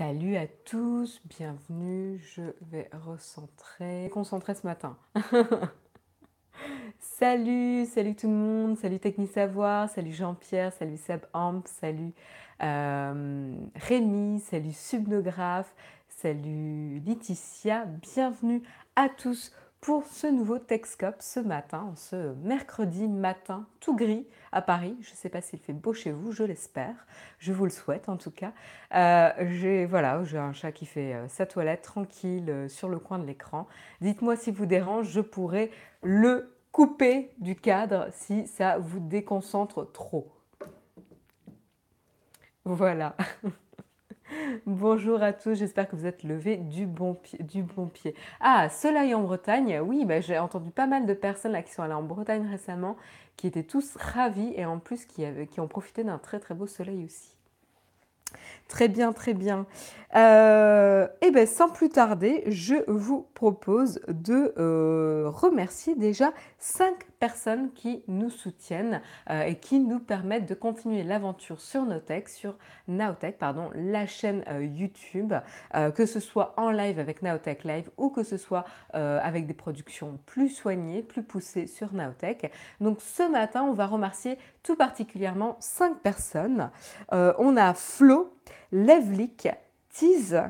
Salut à tous, bienvenue. Je vais recentrer, concentrer ce matin. salut, salut tout le monde, salut Technisavoir, salut Jean-Pierre, salut Seb Amp, salut euh, Rémi, salut Subnographe, salut Laetitia, bienvenue à tous pour ce nouveau Texcop ce matin, ce mercredi matin tout gris à Paris. Je ne sais pas s'il fait beau chez vous, je l'espère. Je vous le souhaite en tout cas. Euh, j'ai voilà, j'ai un chat qui fait euh, sa toilette tranquille euh, sur le coin de l'écran. Dites-moi si vous dérange, je pourrais le couper du cadre si ça vous déconcentre trop. Voilà. Bonjour à tous, j'espère que vous êtes levés du bon pied. Du bon pied. Ah, soleil en Bretagne, oui, bah, j'ai entendu pas mal de personnes qui sont allées en Bretagne récemment, qui étaient tous ravis et en plus qui, ont profité d'un très très beau soleil aussi. Très bien, très bien. Euh, et eh bien, sans plus tarder, je vous propose de euh, remercier déjà cinq personnes qui nous soutiennent euh, et qui nous permettent de continuer l'aventure sur Notech, sur Naotech, pardon, la chaîne YouTube, que ce soit en live avec Naotech Live ou que ce soit avec des productions plus soignées, plus poussées sur Naotech. Donc ce matin, on va remercier tout particulièrement cinq personnes. on a Flo, Levlik, Tise,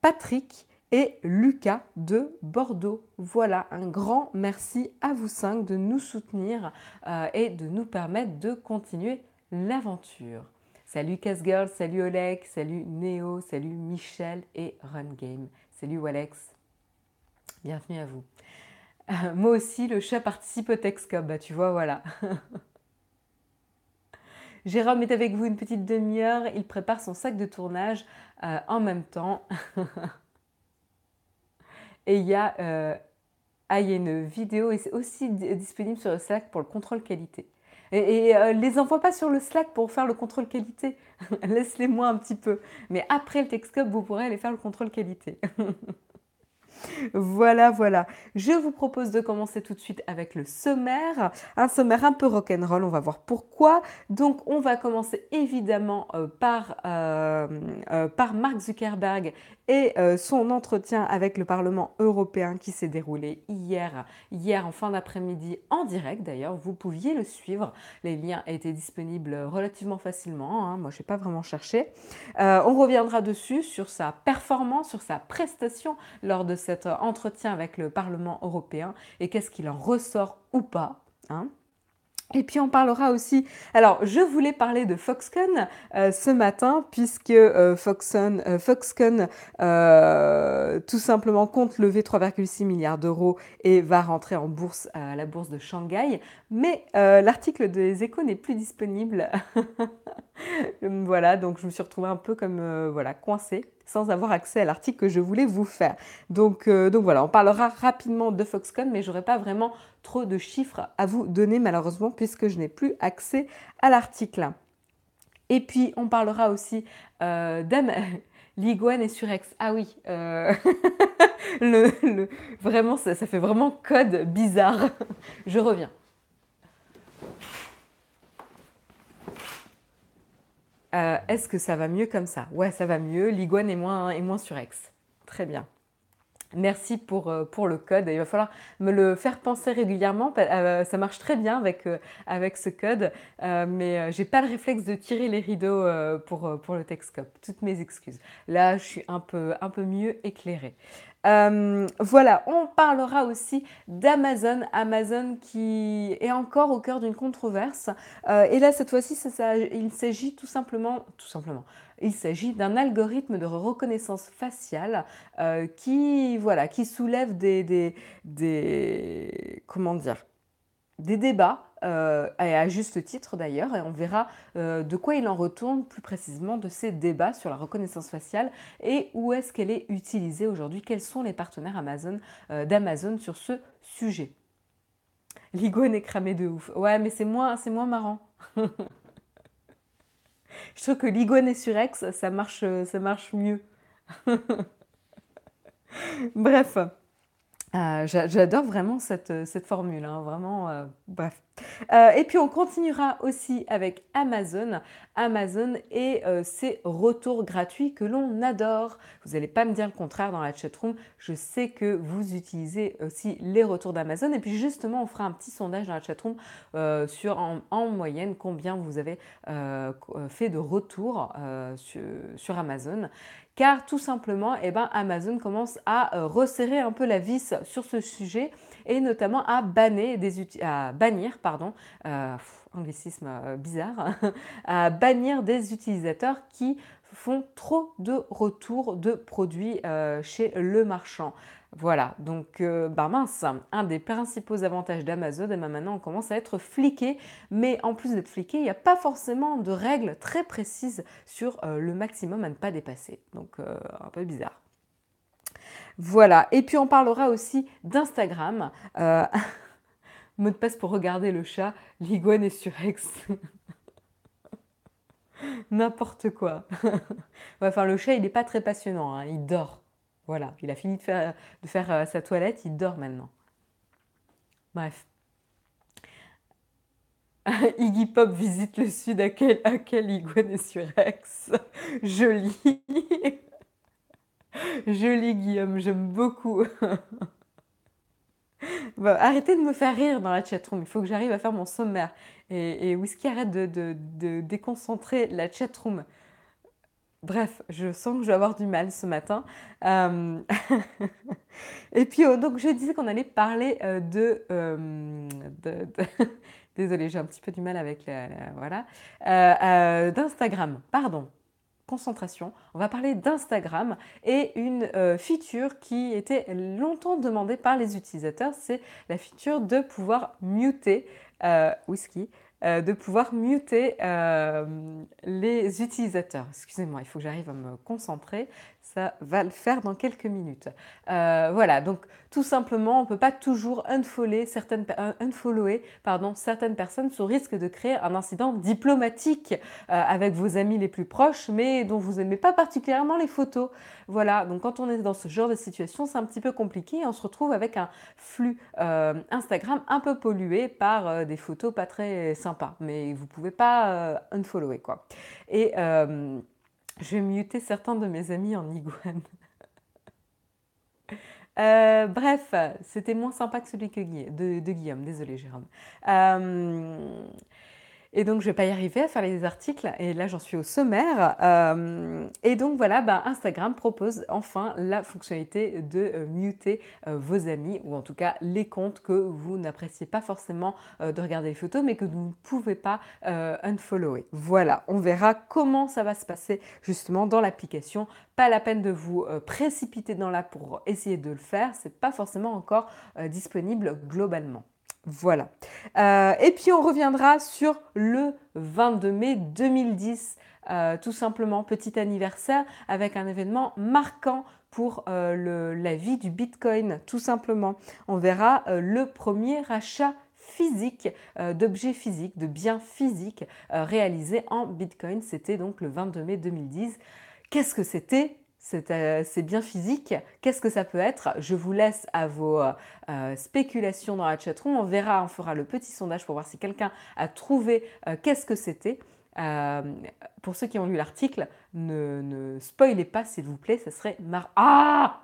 Patrick et Lucas de Bordeaux. Voilà, un grand merci à vous cinq de nous soutenir euh, et de nous permettre de continuer l'aventure. Salut Casgirl, salut Oleg, salut Néo, salut Michel et Run Game. Salut Alex, bienvenue à vous. Euh, moi aussi, le chat participe au Texcom, bah tu vois, voilà. Jérôme est avec vous une petite demi-heure. Il prépare son sac de tournage euh, en même temps. et il y, a, euh, ah, il y a une vidéo et c'est aussi disponible sur le Slack pour le contrôle qualité. Et, et euh, les envoie pas sur le Slack pour faire le contrôle qualité. Laisse-les moi un petit peu. Mais après le Textcop, vous pourrez aller faire le contrôle qualité. Voilà, voilà. Je vous propose de commencer tout de suite avec le sommaire. Un sommaire un peu rock'n'roll, on va voir pourquoi. Donc, on va commencer évidemment euh, par, euh, euh, par Mark Zuckerberg et son entretien avec le Parlement européen qui s'est déroulé hier, hier en fin d'après-midi en direct d'ailleurs. Vous pouviez le suivre. Les liens étaient disponibles relativement facilement. Hein. Moi, je n'ai pas vraiment cherché. on reviendra dessus sur sa performance, sur sa prestation lors de entretien avec le Parlement européen et qu'est-ce qu'il en ressort ou pas. Hein. et puis on parlera aussi. Alors je voulais parler de Foxconn euh, ce matin puisque euh, Foxconn, euh, tout simplement compte lever 3,6 milliards d'euros et va rentrer en bourse à la bourse de Shanghai. Mais l'article des Échos n'est plus disponible. voilà, donc je me suis retrouvée un peu comme voilà coincée sans avoir accès à l'article que je voulais vous faire. Donc, euh, voilà, on parlera rapidement de Foxconn, mais j'aurai pas vraiment trop de chiffres à vous donner malheureusement puisque je n'ai plus accès à l'article. Et puis on parlera aussi euh, L'iguane est surex. Ah oui, euh, vraiment, ça fait vraiment code bizarre. je reviens. Euh, est-ce que ça va mieux comme ça? Ouais, ça va mieux. L'iguane est moins, est moins surex. Très bien. Merci pour, euh, pour le code. Il va falloir me le faire penser régulièrement. Euh, ça marche très bien avec, avec ce code, mais j'ai pas le réflexe de tirer les rideaux pour, pour le Texcope. Toutes mes excuses. Là, je suis un peu, un peu mieux éclairée. Euh, voilà, on parlera aussi d'Amazon, Amazon qui est encore au cœur d'une controverse. Euh, et là, cette fois-ci, il s'agit tout simplement, tout simplement, il s'agit d'un algorithme de reconnaissance faciale euh, qui, voilà, qui soulève des, des, des comment dire, des débats euh, et à juste titre d'ailleurs, et on verra euh, de quoi il en retourne plus précisément de ces débats sur la reconnaissance faciale et où est-ce qu'elle est utilisée aujourd'hui, quels sont les partenaires Amazon, d'Amazon sur ce sujet. L'iguane est cramé de ouf. Ouais, mais c'est moins, c'est moins marrant. Je trouve que l'iguane est surex, ça marche, ça marche mieux. Bref. J'adore vraiment cette, cette formule, hein. vraiment, bref. Euh, et puis on continuera aussi avec Amazon. Amazon et euh, ses retours gratuits que l'on adore. Vous n'allez pas me dire le contraire dans la chatroom. Je sais que vous utilisez aussi les retours d'Amazon. Et puis justement, on fera un petit sondage dans la chatroom euh, sur en, moyenne combien vous avez fait de retours sur, Amazon car tout simplement, eh ben, Amazon commence à resserrer un peu la vis sur ce sujet et notamment euh, euh, à bannir des utilisateurs qui font trop de retours de produits euh, chez le marchand. Voilà, donc bah mince, un des principaux avantages d'Amazon, et ben maintenant on commence à être fliqué, mais en plus d'être fliqué, il n'y a pas forcément de règles très précises sur le maximum à ne pas dépasser. Donc un peu bizarre. Voilà. Et puis on parlera aussi d'Instagram. Euh, mot de passe pour regarder le chat, l'iguane est sur. N'importe quoi. enfin, le chat, il n'est pas très passionnant. Hein. Il dort. Voilà. Il a fini de faire, de euh, sa toilette. Il dort maintenant. Bref. Iggy Pop visite le sud. À quel, à iguane sur X Joli. Joli Guillaume, j'aime beaucoup. arrêtez de me faire rire dans la chatroom, il faut que j'arrive à faire mon sommaire. Et, et Whisky arrête de, déconcentrer la chatroom. Bref, je sens que je vais avoir du mal ce matin. Euh, et puis, oh, donc, je disais qu'on allait parler euh, euh, de... Désolée, j'ai un petit peu du mal avec la voilà. D'Instagram, pardon concentration, on va parler d'Instagram et une euh, feature qui était longtemps demandée par les utilisateurs, c'est la feature de pouvoir muter euh, whisky, euh, de pouvoir muter les utilisateurs. Excusez-moi, il faut que j'arrive à me concentrer va le faire dans quelques minutes. Euh, voilà, donc tout simplement, on ne peut pas toujours unfollower certaines, unfollower, certaines personnes sous risque de créer un incident diplomatique euh, avec vos amis les plus proches, mais dont vous n'aimez pas particulièrement les photos. Voilà, donc quand on est dans ce genre de situation, c'est un petit peu compliqué on se retrouve avec un flux euh, Instagram un peu pollué par des photos pas très sympas, mais vous ne pouvez pas unfollower quoi. Et je vais certains de mes amis en iguane. Euh, bref, c'était moins sympa que celui de, de Guillaume. Désolé, Jérôme. Euh, et donc, je ne vais pas y arriver à faire les articles. Et là, j'en suis au sommaire. Euh, et donc, voilà, bah, Instagram propose enfin la fonctionnalité de euh, muter euh, vos amis, ou en tout cas les comptes que vous n'appréciez pas forcément de regarder les photos, mais que vous ne pouvez pas unfollower. Voilà, on verra comment ça va se passer justement dans l'application. Pas la peine de vous précipiter dans là pour essayer de le faire. Ce n'est pas forcément encore disponible globalement. Voilà. Euh, et puis on reviendra sur le 22 mai 2010, euh, tout simplement, petit anniversaire avec un événement marquant pour euh, la vie du Bitcoin, tout simplement. On verra le premier achat physique, d'objets physiques, de biens physiques réalisés en Bitcoin. C'était donc le 22 mai 2010. Qu'est-ce que c'était? Euh, c'est bien physique. Qu'est-ce que ça peut être? Je vous laisse à vos euh, euh, spéculations dans la chatroom. On verra, on fera le petit sondage pour voir si quelqu'un a trouvé qu'est-ce que c'était. pour ceux qui ont lu l'article, ne, spoilez pas s'il vous plaît, ça serait mar... Ah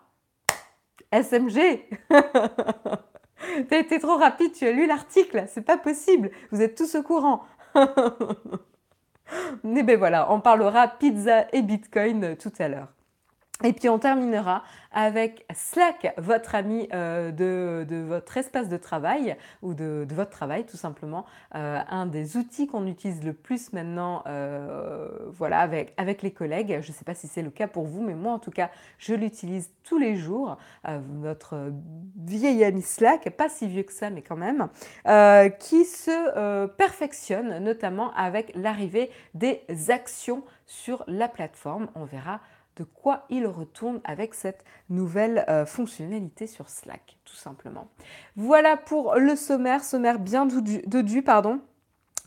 SMG T'as été trop rapide, tu as lu l'article, c'est pas possible, vous êtes tous au courant. Mais ben voilà, on parlera pizza et bitcoin tout à l'heure. Et puis on terminera avec Slack, votre ami euh, de, votre espace de travail ou de, votre travail tout simplement. Euh, un des outils qu'on utilise le plus maintenant euh, voilà, avec, avec les collègues. Je ne sais pas si c'est le cas pour vous, mais moi en tout cas, je l'utilise tous les jours. notre vieil ami Slack, pas si vieux que ça, mais quand même, qui se perfectionne notamment avec l'arrivée des actions sur la plateforme. On verra de quoi il retourne avec cette nouvelle euh, fonctionnalité sur Slack, tout simplement. Voilà pour le sommaire, sommaire bien dodu, pardon.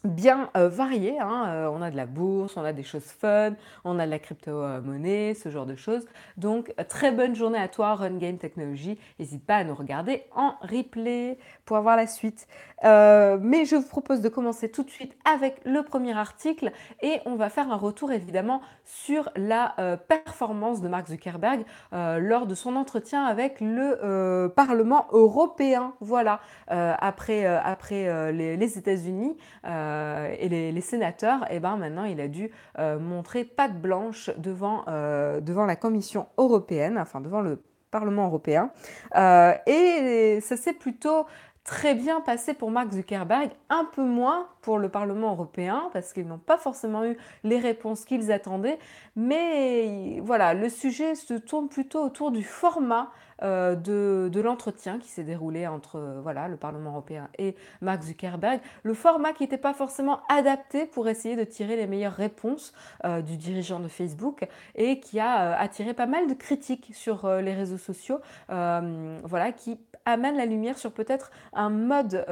Bien euh, varié. Hein. Euh, on a de la bourse, on a des choses fun, on a de la crypto-monnaie, ce genre de choses. Donc, très bonne journée à toi, Run Game Technology. N'hésite pas à nous regarder en replay pour avoir la suite. Euh, mais je vous propose de commencer tout de suite avec le premier article et on va faire un retour évidemment sur la performance de Mark Zuckerberg lors de son entretien avec le Parlement européen. Voilà, après, après les, États-Unis. Euh, et les, sénateurs, et eh ben maintenant il a dû euh, montrer patte blanche devant, euh, devant la Commission européenne, enfin devant le Parlement européen. et ça s'est plutôt très bien passé pour Mark Zuckerberg, un peu moins pour le Parlement européen, parce qu'ils n'ont pas forcément eu les réponses qu'ils attendaient. Mais voilà, le sujet se tourne plutôt autour du format euh, de, l'entretien qui s'est déroulé entre euh, voilà, le Parlement européen et Mark Zuckerberg. Le format qui n'était pas forcément adapté pour essayer de tirer les meilleures réponses euh, du dirigeant de Facebook et qui a attiré pas mal de critiques sur les réseaux sociaux, voilà, qui amène la lumière sur peut-être un mode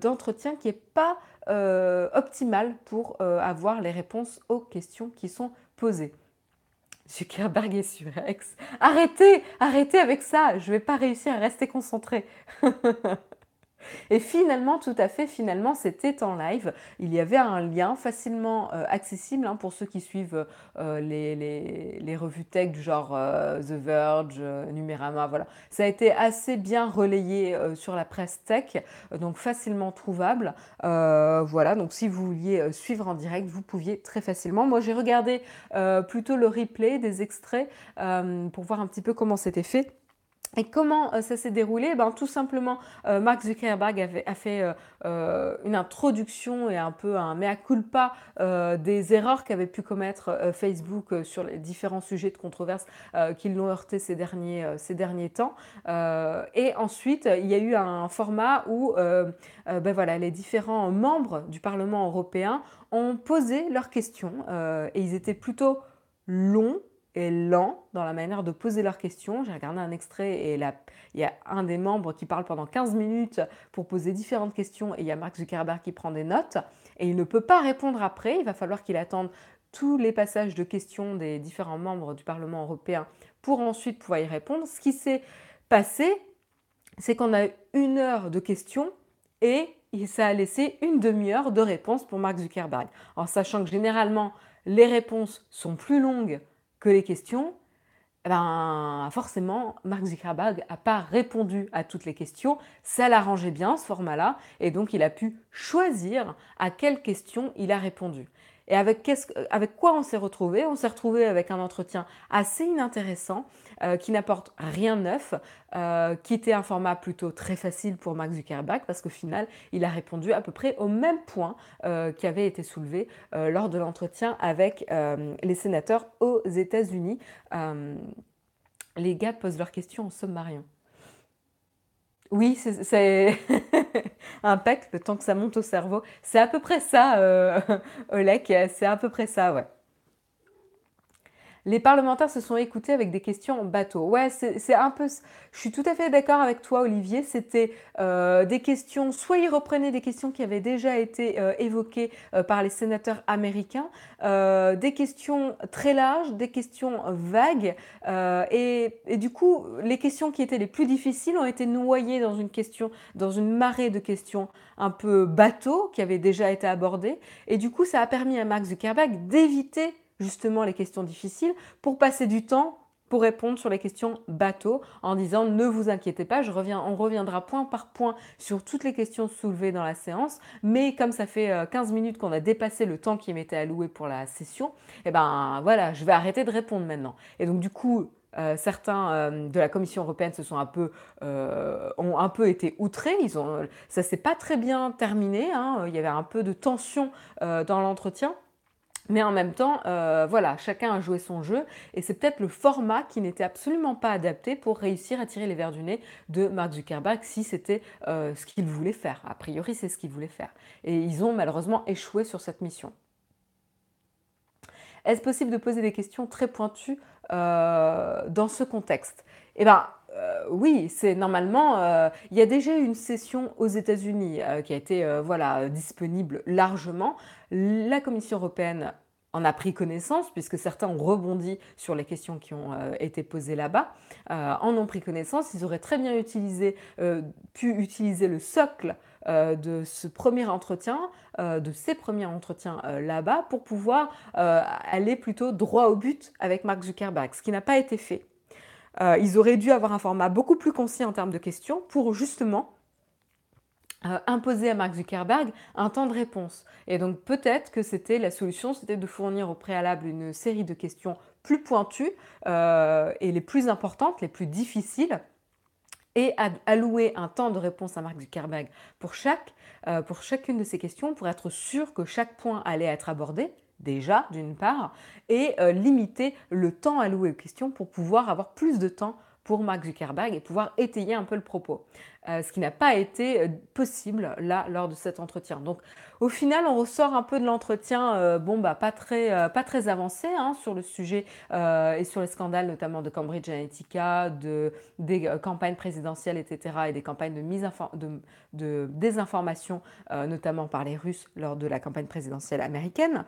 d'entretien qui n'est pas optimal pour avoir les réponses aux questions qui sont posées. Zuckerberg est sur X. Arrêtez, arrêtez avec ça. Je ne vais pas réussir à rester concentré. Et finalement, tout à fait, finalement, c'était en live. Il y avait un lien facilement euh, accessible hein, pour ceux qui suivent euh, les, revues tech du genre euh, The Verge, Numérama, voilà. Ça a été assez bien relayé sur la presse tech, donc facilement trouvable. voilà, donc si vous vouliez suivre en direct, vous pouviez très facilement. Moi, j'ai regardé plutôt le replay des extraits pour voir un petit peu comment c'était fait. Et comment euh, ça s'est déroulé? Ben, Tout simplement, euh, Mark Zuckerberg avait, a fait euh, une introduction et un peu un mea culpa des erreurs qu'avait pu commettre Facebook sur les différents sujets de controverse qui l'ont heurté ces derniers, ces derniers temps. et ensuite, il y a eu un format où ben voilà, les différents membres du Parlement européen ont posé leurs questions et ils étaient plutôt longs et lent dans la manière de poser leurs questions. J'ai regardé un extrait et il y a un des membres qui parle pendant 15 minutes pour poser différentes questions et il y a Mark Zuckerberg qui prend des notes et il ne peut pas répondre après. Il va falloir qu'il attende tous les passages de questions des différents membres du Parlement européen pour ensuite pouvoir y répondre. Ce qui s'est passé, c'est qu'on a eu une heure de questions et ça a laissé une demi-heure de réponses pour Mark Zuckerberg. En sachant que généralement, les réponses sont plus longues que les questions, ben, forcément, Mark Zuckerberg n'a pas répondu à toutes les questions. Ça l'arrangeait bien, ce format-là, et donc il a pu choisir à quelles questions il a répondu. Et avec, avec quoi on s'est retrouvé On s'est retrouvé avec un entretien assez inintéressant euh, qui n'apporte rien de neuf, euh, qui était un format plutôt très facile pour Mark Zuckerberg parce qu'au final, il a répondu à peu près au même point euh, qui avait été soulevé lors de l'entretien avec les sénateurs aux États-Unis. les gars posent leurs questions en sommarion. Oui, c'est un pec, le que ça monte au cerveau. C'est à peu près ça, Olek, c'est à peu près ça, ouais. Les parlementaires se sont écoutés avec des questions en bateau. Ouais, c'est un peu. Je suis tout à fait d'accord avec toi, Olivier. C'était euh, des questions. Soit ils reprenaient des questions qui avaient déjà été euh, évoquées euh, par les sénateurs américains, des questions très larges, des questions vagues, et, du coup, les questions qui étaient les plus difficiles ont été noyées dans une question, dans une marée de questions un peu bateau qui avaient déjà été abordées. Et du coup, ça a permis à Mark Zuckerberg d'éviter justement les questions difficiles pour passer du temps pour répondre sur les questions bateau en disant ne vous inquiétez pas, je reviens, on reviendra point par point sur toutes les questions soulevées dans la séance, mais comme ça fait 15 euh, minutes qu'on a dépassé le temps qui m'était alloué pour la session, eh ben voilà, je vais arrêter de répondre maintenant. Et donc du coup, euh, certains euh, de la Commission européenne se sont un peu, ont un peu été outrés. Ils ont, ça s'est pas très bien terminé. Hein. Il y avait un peu de tension dans l'entretien. Mais en même temps, euh, voilà, chacun a joué son jeu et c'est peut-être le format qui n'était absolument pas adapté pour réussir à tirer les verres du nez de Mark Zuckerberg si c'était euh, ce qu'il voulait faire. A priori, c'est ce qu'il voulait faire. Et ils ont malheureusement échoué sur cette mission. Est-ce possible de poser des questions très pointues euh, dans ce contexte? Eh bien, oui, c'est normalement, il y a déjà une session aux États-Unis qui a été voilà, disponible largement. La Commission européenne en a pris connaissance, puisque certains ont rebondi sur les questions qui ont euh, été posées là-bas, euh, en ont pris connaissance. Ils auraient très bien utilisé, euh, pu utiliser le socle de ce premier entretien, de ces premiers entretiens là-bas, pour pouvoir aller plutôt droit au but avec Mark Zuckerberg, ce qui n'a pas été fait. ils auraient dû avoir un format beaucoup plus concis en termes de questions pour justement euh, imposer à Mark Zuckerberg un temps de réponse. Et donc peut-être que c'était la solution, c'était de fournir au préalable une série de questions plus pointues euh, et les plus importantes, les plus difficiles, et allouer un temps de réponse à Mark Zuckerberg pour, chaque, euh, pour chacune de ces questions pour être sûr que chaque point allait être abordé déjà d'une part, et limiter le temps alloué aux questions pour pouvoir avoir plus de temps pour Mark Zuckerberg et pouvoir étayer un peu le propos. Euh, ce qui n'a pas été euh, possible là lors de cet entretien. Donc au final, on ressort un peu de l'entretien, euh, bon bah pas très, pas très avancé hein, sur le sujet et sur les scandales notamment de Cambridge Analytica, de, des campagnes présidentielles, etc. et des campagnes de, mise de, de désinformation, notamment par les Russes lors de la campagne présidentielle américaine.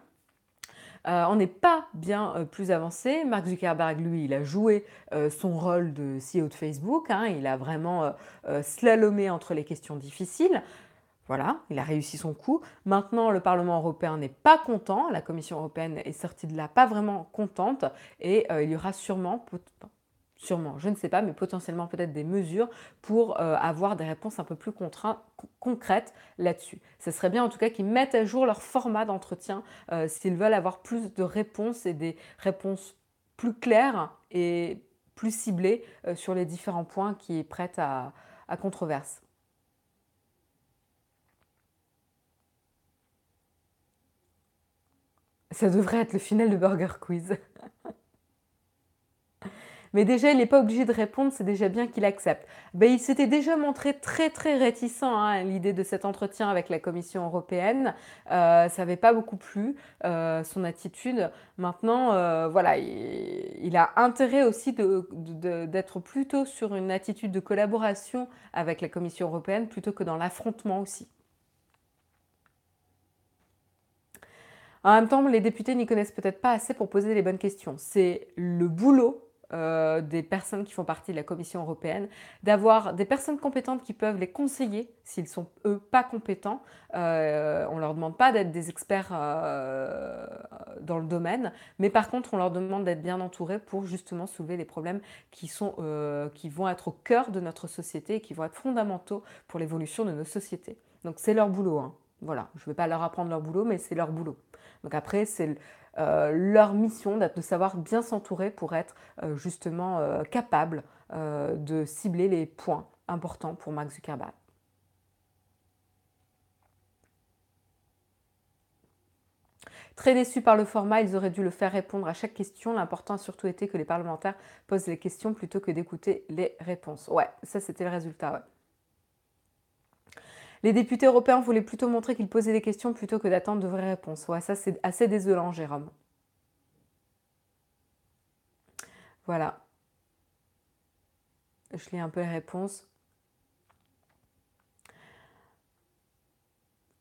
Euh, on n'est pas bien euh, plus avancé. Mark Zuckerberg, lui, il a joué euh, son rôle de CEO de Facebook. Hein. il a vraiment slalomé entre les questions difficiles. Voilà, il a réussi son coup. Maintenant, le Parlement européen n'est pas content. La Commission européenne est sortie de là pas vraiment contente. Et il y aura sûrement, sûrement, je ne sais pas, mais potentiellement peut-être des mesures pour euh, avoir des réponses un peu plus concrètes là-dessus. Ce serait bien en tout cas qu'ils mettent à jour leur format d'entretien euh, s'ils veulent avoir plus de réponses et des réponses plus claires et plus ciblées euh, sur les différents points qui prêtent à, à controverse. Ça devrait être le final de Burger Quiz. Mais déjà, il n'est pas obligé de répondre, c'est déjà bien qu'il accepte. Ben, il s'était déjà montré très très réticent hein, à l'idée de cet entretien avec la Commission européenne. Euh, ça n'avait pas beaucoup plu, euh, son attitude. Maintenant, euh, voilà, il, a intérêt aussi d'être plutôt sur une attitude de collaboration avec la Commission européenne plutôt que dans l'affrontement aussi. En même temps, les députés n'y connaissent peut-être pas assez pour poser les bonnes questions. C'est le boulot euh, des personnes qui font partie de la Commission européenne, d'avoir des personnes compétentes qui peuvent les conseiller s'ils sont eux pas compétents. Euh, on leur demande pas d'être des experts euh, dans le domaine, mais par contre on leur demande d'être bien entourés pour justement soulever les problèmes qui, sont, qui vont être au cœur de notre société et qui vont être fondamentaux pour l'évolution de nos sociétés. Donc c'est leur boulot. Hein. Voilà, je ne vais pas leur apprendre leur boulot, mais c'est leur boulot. Donc après, c'est euh, leur mission de savoir bien s'entourer pour être euh, justement euh, capable de cibler les points importants pour Mark Zuckerberg. Très déçus par le format, ils auraient dû le faire répondre à chaque question. L'important a surtout été que les parlementaires posent les questions plutôt que d'écouter les réponses. Ouais, ça c'était le résultat. Les députés européens voulaient plutôt montrer qu'ils posaient des questions plutôt que d'attendre de vraies réponses. Ouais, ça c'est assez désolant, Jérôme. Voilà. Je lis un peu les réponses.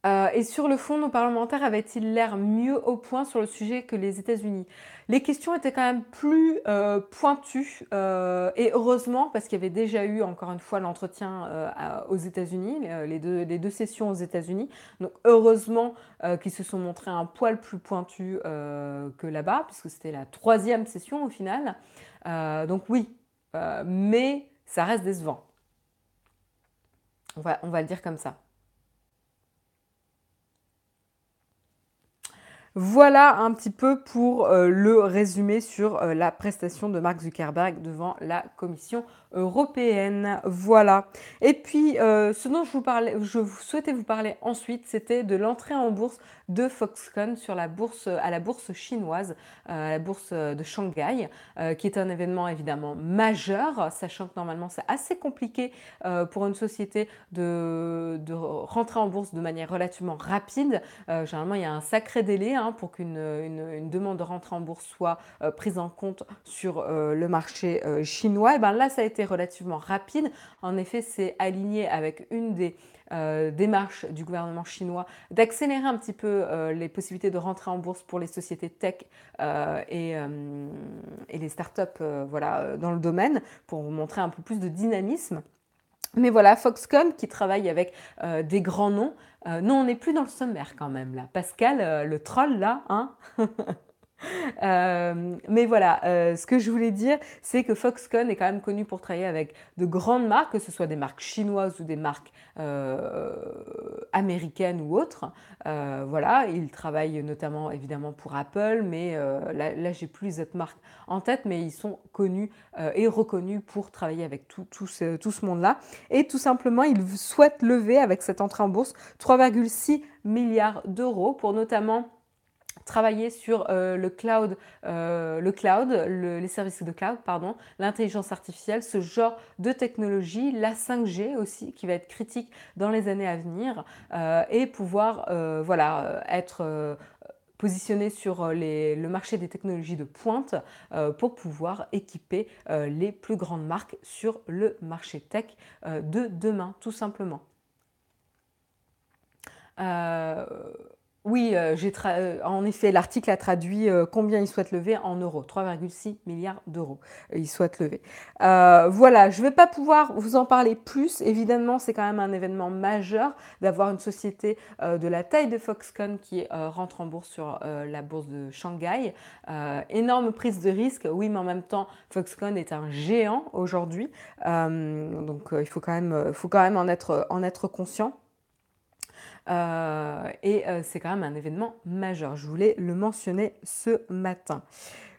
Euh, et sur le fond, nos parlementaires avaient-ils l'air mieux au point sur le sujet que les États-Unis? Les questions étaient quand même plus euh, pointues, euh, et heureusement, parce qu'il y avait déjà eu, encore une fois, l'entretien aux États-Unis, les deux, sessions aux États-Unis. Donc heureusement qu'ils se sont montrés un poil plus pointus que là-bas, puisque c'était la troisième session au final. donc oui, mais ça reste décevant. On va, on va le dire comme ça. Voilà un petit peu pour euh, le résumé sur euh, la prestation de Mark Zuckerberg devant la Commission européenne. Voilà. Et puis, euh, ce dont je vous parlais, je souhaitais vous parler ensuite, c'était de l'entrée en bourse de Foxconn sur la bourse, à la bourse chinoise, à la bourse de Shanghai, qui est un événement évidemment majeur, sachant que normalement c'est assez compliqué pour une société de, rentrer en bourse de manière relativement rapide. généralement, il y a un sacré délai hein, pour qu'une une, demande de rentrée en bourse soit prise en compte sur le marché chinois. Et ben là, ça a été relativement rapide. En effet, c'est aligné avec une des euh, démarche du gouvernement chinois d'accélérer un petit peu euh, les possibilités de rentrer en bourse pour les sociétés tech euh, et, et, les startups voilà, dans le domaine pour montrer un peu plus de dynamisme. Mais voilà, Foxconn qui travaille avec des grands noms. non, on n'est plus dans le sommaire quand même là. Pascal, le troll là, hein? Euh, mais voilà, euh, ce que je voulais dire, c'est que Foxconn est quand même connu pour travailler avec de grandes marques, que ce soit des marques chinoises ou des marques euh, américaines ou autres. voilà, il travaille notamment évidemment pour Apple, mais là, j'ai plus les autres marques en tête, mais ils sont connus et reconnus pour travailler avec tout, tout ce, tout ce monde-là. Et tout simplement, ils souhaitent lever avec cette entrée en bourse 3,6 milliards d'euros pour notamment travailler sur euh, le cloud, euh, le cloud les services de cloud, l'intelligence artificielle, ce genre de technologie, la 5G aussi, qui va être critique dans les années à venir, euh, et pouvoir voilà, être positionné sur le marché des technologies de pointe pour pouvoir équiper les plus grandes marques sur le marché tech de demain, tout simplement. Oui, euh, euh, en effet, l'article a traduit euh, combien il souhaite lever en euros, 3,6 milliards d'euros. il souhaite lever. voilà, je ne vais pas pouvoir vous en parler plus. Évidemment, c'est quand même un événement majeur d'avoir une société de la taille de Foxconn qui rentre en bourse sur la bourse de Shanghai. énorme prise de risque, oui, mais en même temps, Foxconn est un géant aujourd'hui. donc, il faut quand même, faut quand même en être, en être conscient. Euh, et euh, c'est quand même un événement majeur. Je voulais le mentionner ce matin.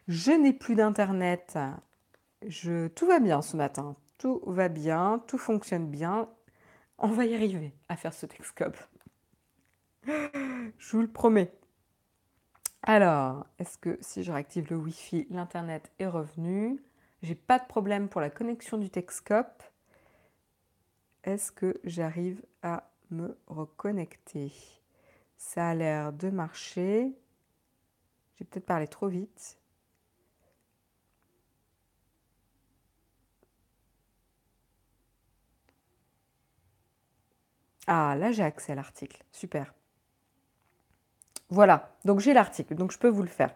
Je n'ai plus d'internet. Tout va bien ce matin. Tout va bien, tout fonctionne bien. On va y arriver à faire ce Texcope. Je vous le promets. Alors, est-ce que si je réactive le Wi-Fi, l'internet est revenu? J'ai pas de problème pour la connexion du Texcope. Est-ce que j'arrive à me reconnecter. Ça a l'air de marcher. J'ai peut-être parlé trop vite. Ah, là j'ai accès à l'article. Super. Voilà, donc j'ai l'article, donc je peux vous le faire.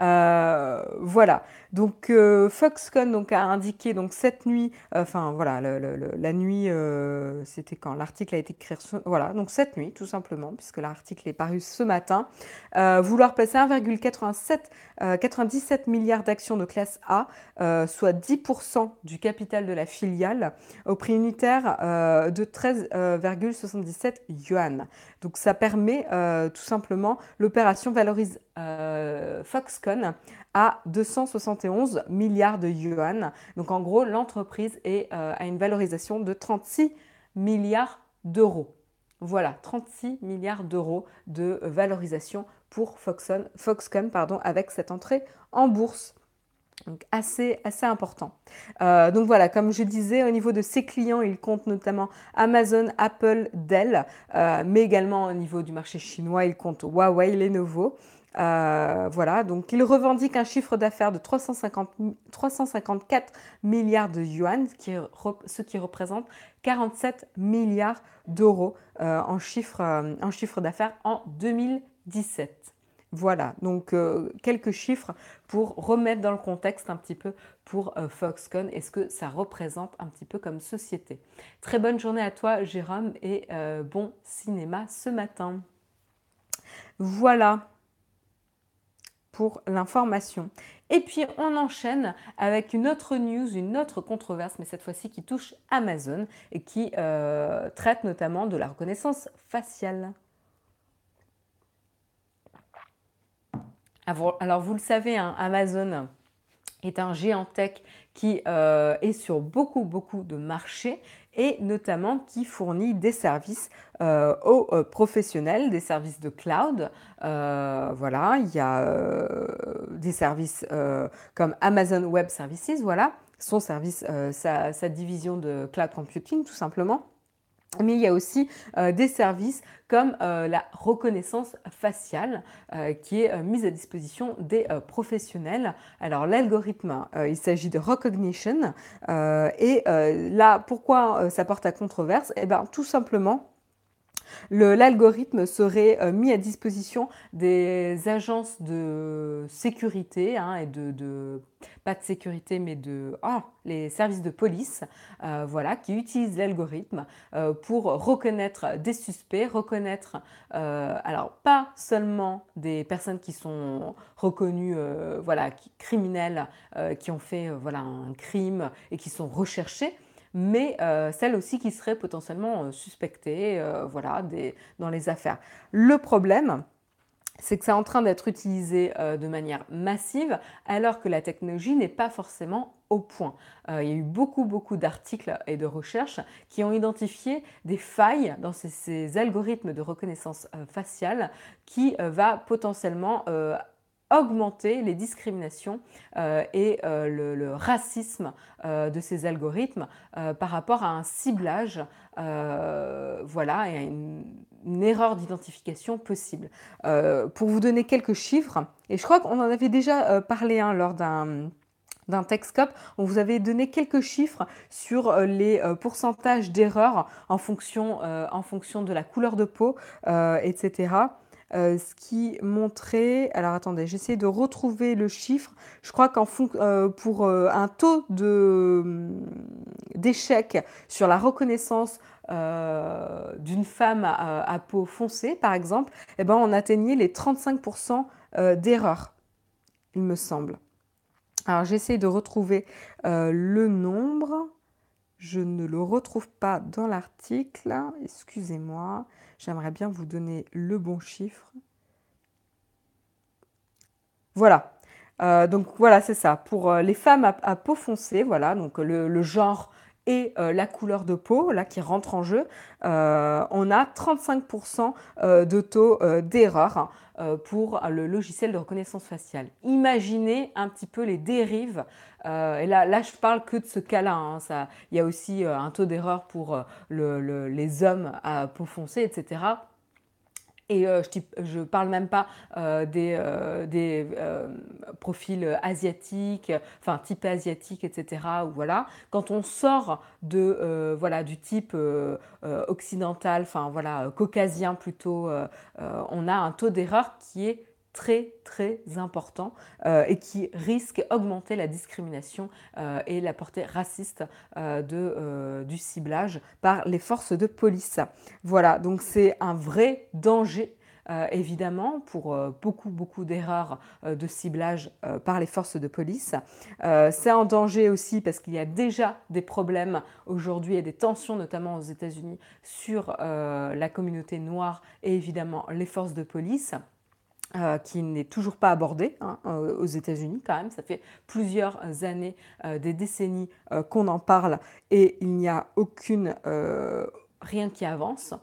Euh, voilà, donc euh, Foxconn donc, a indiqué donc, cette nuit, euh, enfin voilà, la nuit, c'était quand l'article a été écrit, voilà, donc cette nuit tout simplement, puisque l'article est paru ce matin, vouloir placer 1,97 milliards d'actions de classe A, soit 10% du capital de la filiale, au prix unitaire de 13,77 yuan. Donc ça permet tout simplement, l'opération valorise euh, Foxconn à 271 milliards de yuan. Donc en gros, l'entreprise est euh, à une valorisation de 36 milliards d'euros. Voilà, 36 milliards d'euros de valorisation pour Foxconn, Foxconn pardon, avec cette entrée en bourse. Donc assez, assez important. Euh, donc voilà, comme je disais, au niveau de ses clients, il compte notamment Amazon, Apple, Dell, mais également au niveau du marché chinois, il compte Huawei, Lenovo. Euh, voilà, donc il revendique un chiffre d'affaires de 350, 354 milliards de yuan, ce qui représente 47 milliards d'euros euh, en chiffre, euh, en chiffre d'affaires en 2017. Voilà, donc quelques chiffres pour remettre dans le contexte un petit peu pour Foxconn et ce que ça représente un petit peu comme société. Très bonne journée à toi Jérôme et bon cinéma ce matin. Voilà pour l'information. Et puis on enchaîne avec une autre news, une autre controverse, mais cette fois-ci qui touche Amazon et qui euh, traite notamment de la reconnaissance faciale. Alors vous le savez, hein, Amazon est un géant tech qui euh, est sur beaucoup beaucoup de marchés et notamment qui fournit des services euh, aux euh, professionnels, des services de cloud. Voilà, il y a des services comme Amazon Web Services, voilà, son service, sa, division de cloud computing tout simplement. Mais il y a aussi des services comme la reconnaissance faciale qui est mise à disposition des professionnels. Alors l'algorithme, il s'agit de recognition. et là, pourquoi ça porte à controverse? Eh bien tout simplement L'algorithme serait euh, mis à disposition des agences de sécurité hein, et de, pas de sécurité mais de ah, les services de police euh, voilà qui utilisent l'algorithme euh, pour reconnaître des suspects reconnaître alors pas seulement des personnes qui sont reconnues voilà criminelles qui ont fait un crime et qui sont recherchées mais euh, celles aussi qui seraient potentiellement euh, suspectées euh, voilà, dans les affaires. Le problème, c'est que c'est en train d'être utilisé de manière massive alors que la technologie n'est pas forcément au point. il y a eu beaucoup, beaucoup d'articles et de recherches qui ont identifié des failles dans ces, algorithmes de reconnaissance faciale qui va potentiellement augmenter les discriminations euh, et euh, le, racisme euh, de ces algorithmes par rapport à un ciblage voilà, et à une, erreur d'identification possible. pour vous donner quelques chiffres, et je crois qu'on en avait déjà parlé hein, lors d'un d'un Texcop, on vous avait donné quelques chiffres sur les pourcentages d'erreurs en fonction de la couleur de peau, etc. Euh, ce qui montrait, alors attendez, j'essaie de retrouver le chiffre. Je crois qu'en euh, pour euh, un taux hum, d'échec sur la reconnaissance d'une femme à, peau foncée, par exemple, eh ben, on atteignait les 35% d'erreurs, il me semble. Alors j'essaie de retrouver le nombre. Je ne le retrouve pas dans l'article. Excusez-moi. J'aimerais bien vous donner le bon chiffre. Voilà. Euh, donc voilà, c'est ça. Pour euh, les femmes à, peau foncée, voilà, donc le, genre et euh, la couleur de peau, là, qui rentre en jeu, on a 35% de taux d'erreur pour le logiciel de reconnaissance faciale. Imaginez un petit peu les dérives et là, là, je parle que de ce cas-là. Hein, il y a aussi un taux d'erreur pour les hommes à peau foncée, etc. Et euh, je ne parle même pas euh, des, euh, profils asiatiques, enfin type asiatique, etc. voilà, quand on sort de voilà du type occidental, enfin voilà caucasien plutôt, on a un taux d'erreur qui est très très important euh, et qui risque d'augmenter la discrimination euh, et la portée raciste euh, du ciblage par les forces de police. Voilà, donc c'est un vrai danger évidemment, pour beaucoup, beaucoup d'erreurs de ciblage par les forces de police. c'est un danger aussi parce qu'il y a déjà des problèmes aujourd'hui et des tensions, notamment aux États-Unis, sur la communauté noire et évidemment les forces de police. Euh, qui n'est toujours pas abordé hein, euh, aux États-Unis quand même. Ça fait plusieurs années, euh, des décennies qu'on en parle et il n'y a aucune rien qui avance.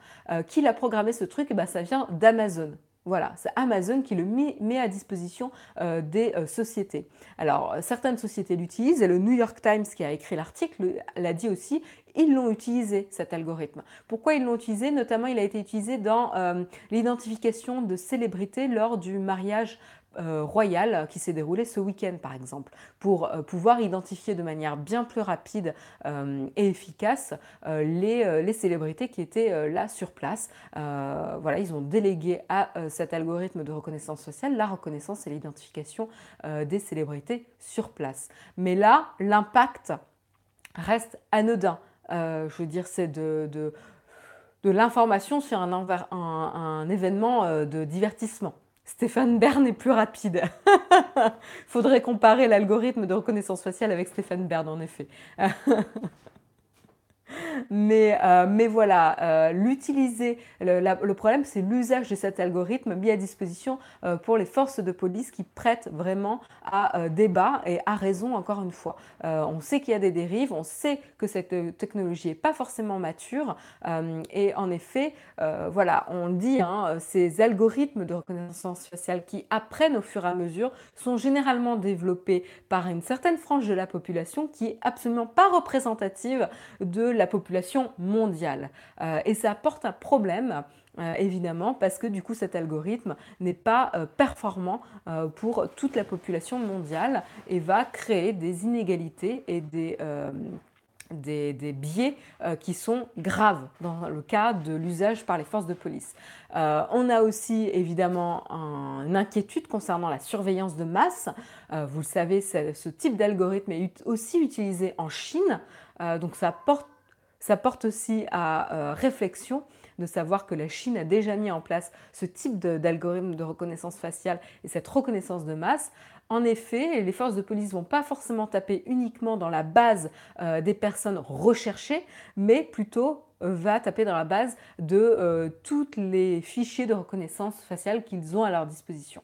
qui l'a programmé ce truc? Eh ben, Ça vient d'Amazon. Voilà, c'est Amazon qui le met, à disposition des sociétés. Alors, certaines sociétés l'utilisent et le New York Times qui a écrit l'article l'a dit aussi, ils l'ont utilisé, cet algorithme. Pourquoi ils l'ont utilisé? Notamment, il a été utilisé dans euh, l'identification de célébrités lors du mariage euh, royal qui s'est déroulé ce week-end, par exemple, pour euh, pouvoir identifier de manière bien plus rapide et efficace les, les, célébrités qui étaient là sur place. voilà, ils ont délégué à cet algorithme de reconnaissance sociale la reconnaissance et l'identification des célébrités sur place. Mais là, l'impact reste anodin. Euh, je veux dire, c'est de, de, l'information sur un, un, événement euh, de divertissement. Stéphane Bern est plus rapide. Faudrait comparer l'algorithme de reconnaissance faciale avec Stéphane Bern, en effet. mais, euh, mais voilà, euh, l'utiliser, le, problème c'est l'usage de cet algorithme mis à disposition euh, pour les forces de police qui prêtent vraiment à débat et à raison encore une fois. on sait qu'il y a des dérives, on sait que cette technologie n'est pas forcément mature et en effet, voilà, on dit, hein, ces algorithmes de reconnaissance faciale qui apprennent au fur et à mesure sont généralement développés par une certaine frange de la population qui est absolument pas représentative de la population mondiale. et ça apporte un problème évidemment, parce que du coup cet algorithme n'est pas performant pour toute la population mondiale et va créer des inégalités et des, des, biais euh, qui sont graves dans le cas de l'usage par les forces de police. Euh, on a aussi évidemment une inquiétude concernant la surveillance de masse. Euh, vous le savez, ce type d'algorithme est aussi utilisé en Chine, donc ça porte, ça porte aussi à réflexion de savoir que la Chine a déjà mis en place ce type d'algorithme de reconnaissance faciale et cette reconnaissance de masse. En effet, les forces de police vont pas forcément taper uniquement dans la base euh, des personnes recherchées, mais plutôt euh, va taper dans la base de euh, tous les fichiers de reconnaissance faciale qu'ils ont à leur disposition.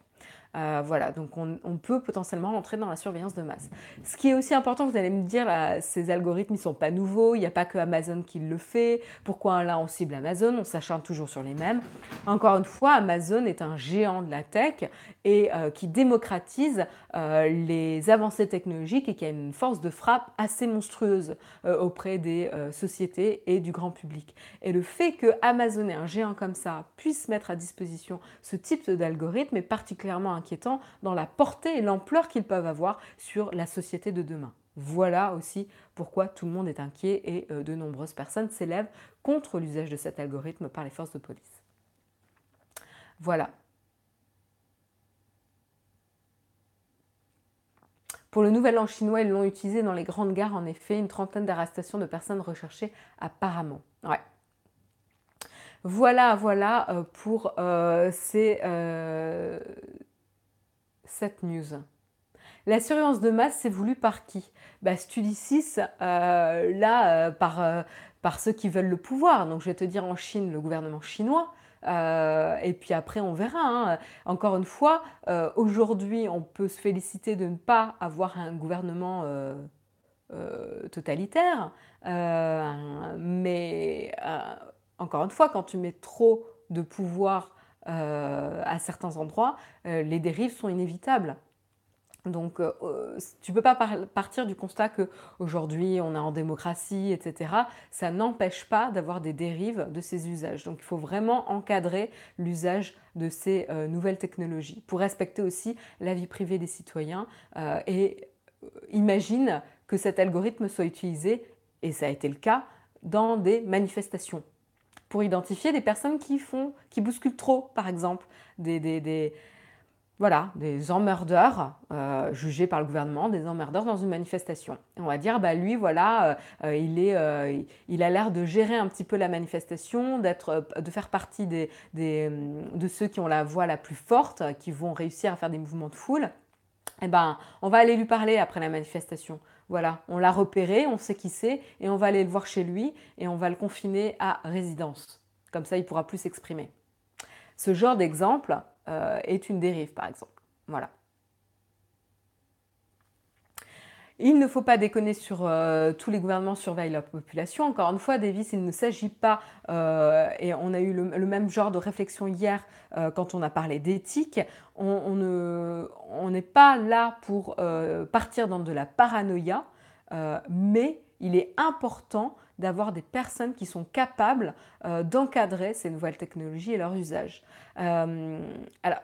Euh, voilà, donc on, peut potentiellement entrer dans la surveillance de masse. Ce qui est aussi important, vous allez me dire, ces algorithmes ne sont pas nouveaux, il n'y a pas que Amazon qui le fait. Pourquoi là on cible Amazon On s'acharne toujours sur les mêmes. Encore une fois, Amazon est un géant de la tech et euh, qui démocratise euh, les avancées technologiques et qui a une force de frappe assez monstrueuse auprès des sociétés et du grand public. Et le fait que Amazon un géant comme ça puisse mettre à disposition ce type d'algorithme est particulièrement inquiétant dans la portée et l'ampleur qu'ils peuvent avoir sur la société de demain. Voilà aussi pourquoi tout le monde est inquiet et euh, de nombreuses personnes s'élèvent contre l'usage de cet algorithme par les forces de police. Voilà. Pour le nouvel an chinois, ils l'ont utilisé dans les grandes gares, en effet, une trentaine d'arrestations de personnes recherchées apparemment. Ouais. Voilà, voilà euh, pour euh, ces, news. La surveillance de masse, c'est voulu par qui? Bah, Studicis, euh, là, euh, par, euh, par ceux qui veulent le pouvoir. Donc, je vais te dire en Chine, le gouvernement chinois. et puis après, on verra. Hein. Encore une fois, aujourd'hui, on peut se féliciter de ne pas avoir un gouvernement totalitaire. mais encore une fois, quand tu mets trop de pouvoir euh, à certains endroits, euh, les dérives sont inévitables. Donc, euh, tu ne peux pas partir du constat qu'aujourd'hui, on est en démocratie, etc. Ça n'empêche pas d'avoir des dérives de ces usages. Donc, il faut vraiment encadrer l'usage de ces nouvelles technologies pour respecter aussi la vie privée des citoyens. et imagine que cet algorithme soit utilisé, et ça a été le cas, dans des manifestations pour identifier des personnes qui font, qui bousculent trop, par exemple, des, voilà, des emmerdeurs euh, jugés par le gouvernement, des emmerdeurs dans une manifestation. on va dire, bah lui, voilà, euh, il, est, euh, il a l'air de gérer un petit peu la manifestation, d'être, de faire partie des, de ceux qui ont la voix la plus forte, qui vont réussir à faire des mouvements de foule. Eh ben, on va aller lui parler après la manifestation. Voilà, on l'a repéré, on sait qui c'est, et on va aller le voir chez lui, et on va le confiner à résidence. Comme ça, il pourra plus s'exprimer. Ce genre d'exemple euh, est une dérive, par exemple. Voilà. Il ne faut pas déconner sur euh, tous les gouvernements surveillent la population. Encore une fois, Davis, il ne s'agit pas, euh, et on a eu le, même genre de réflexion hier euh, quand on a parlé d'éthique, on n'est pas là pour partir dans de la paranoïa, mais il est important d'avoir des personnes qui sont capables d'encadrer ces nouvelles technologies et leur usage. alors,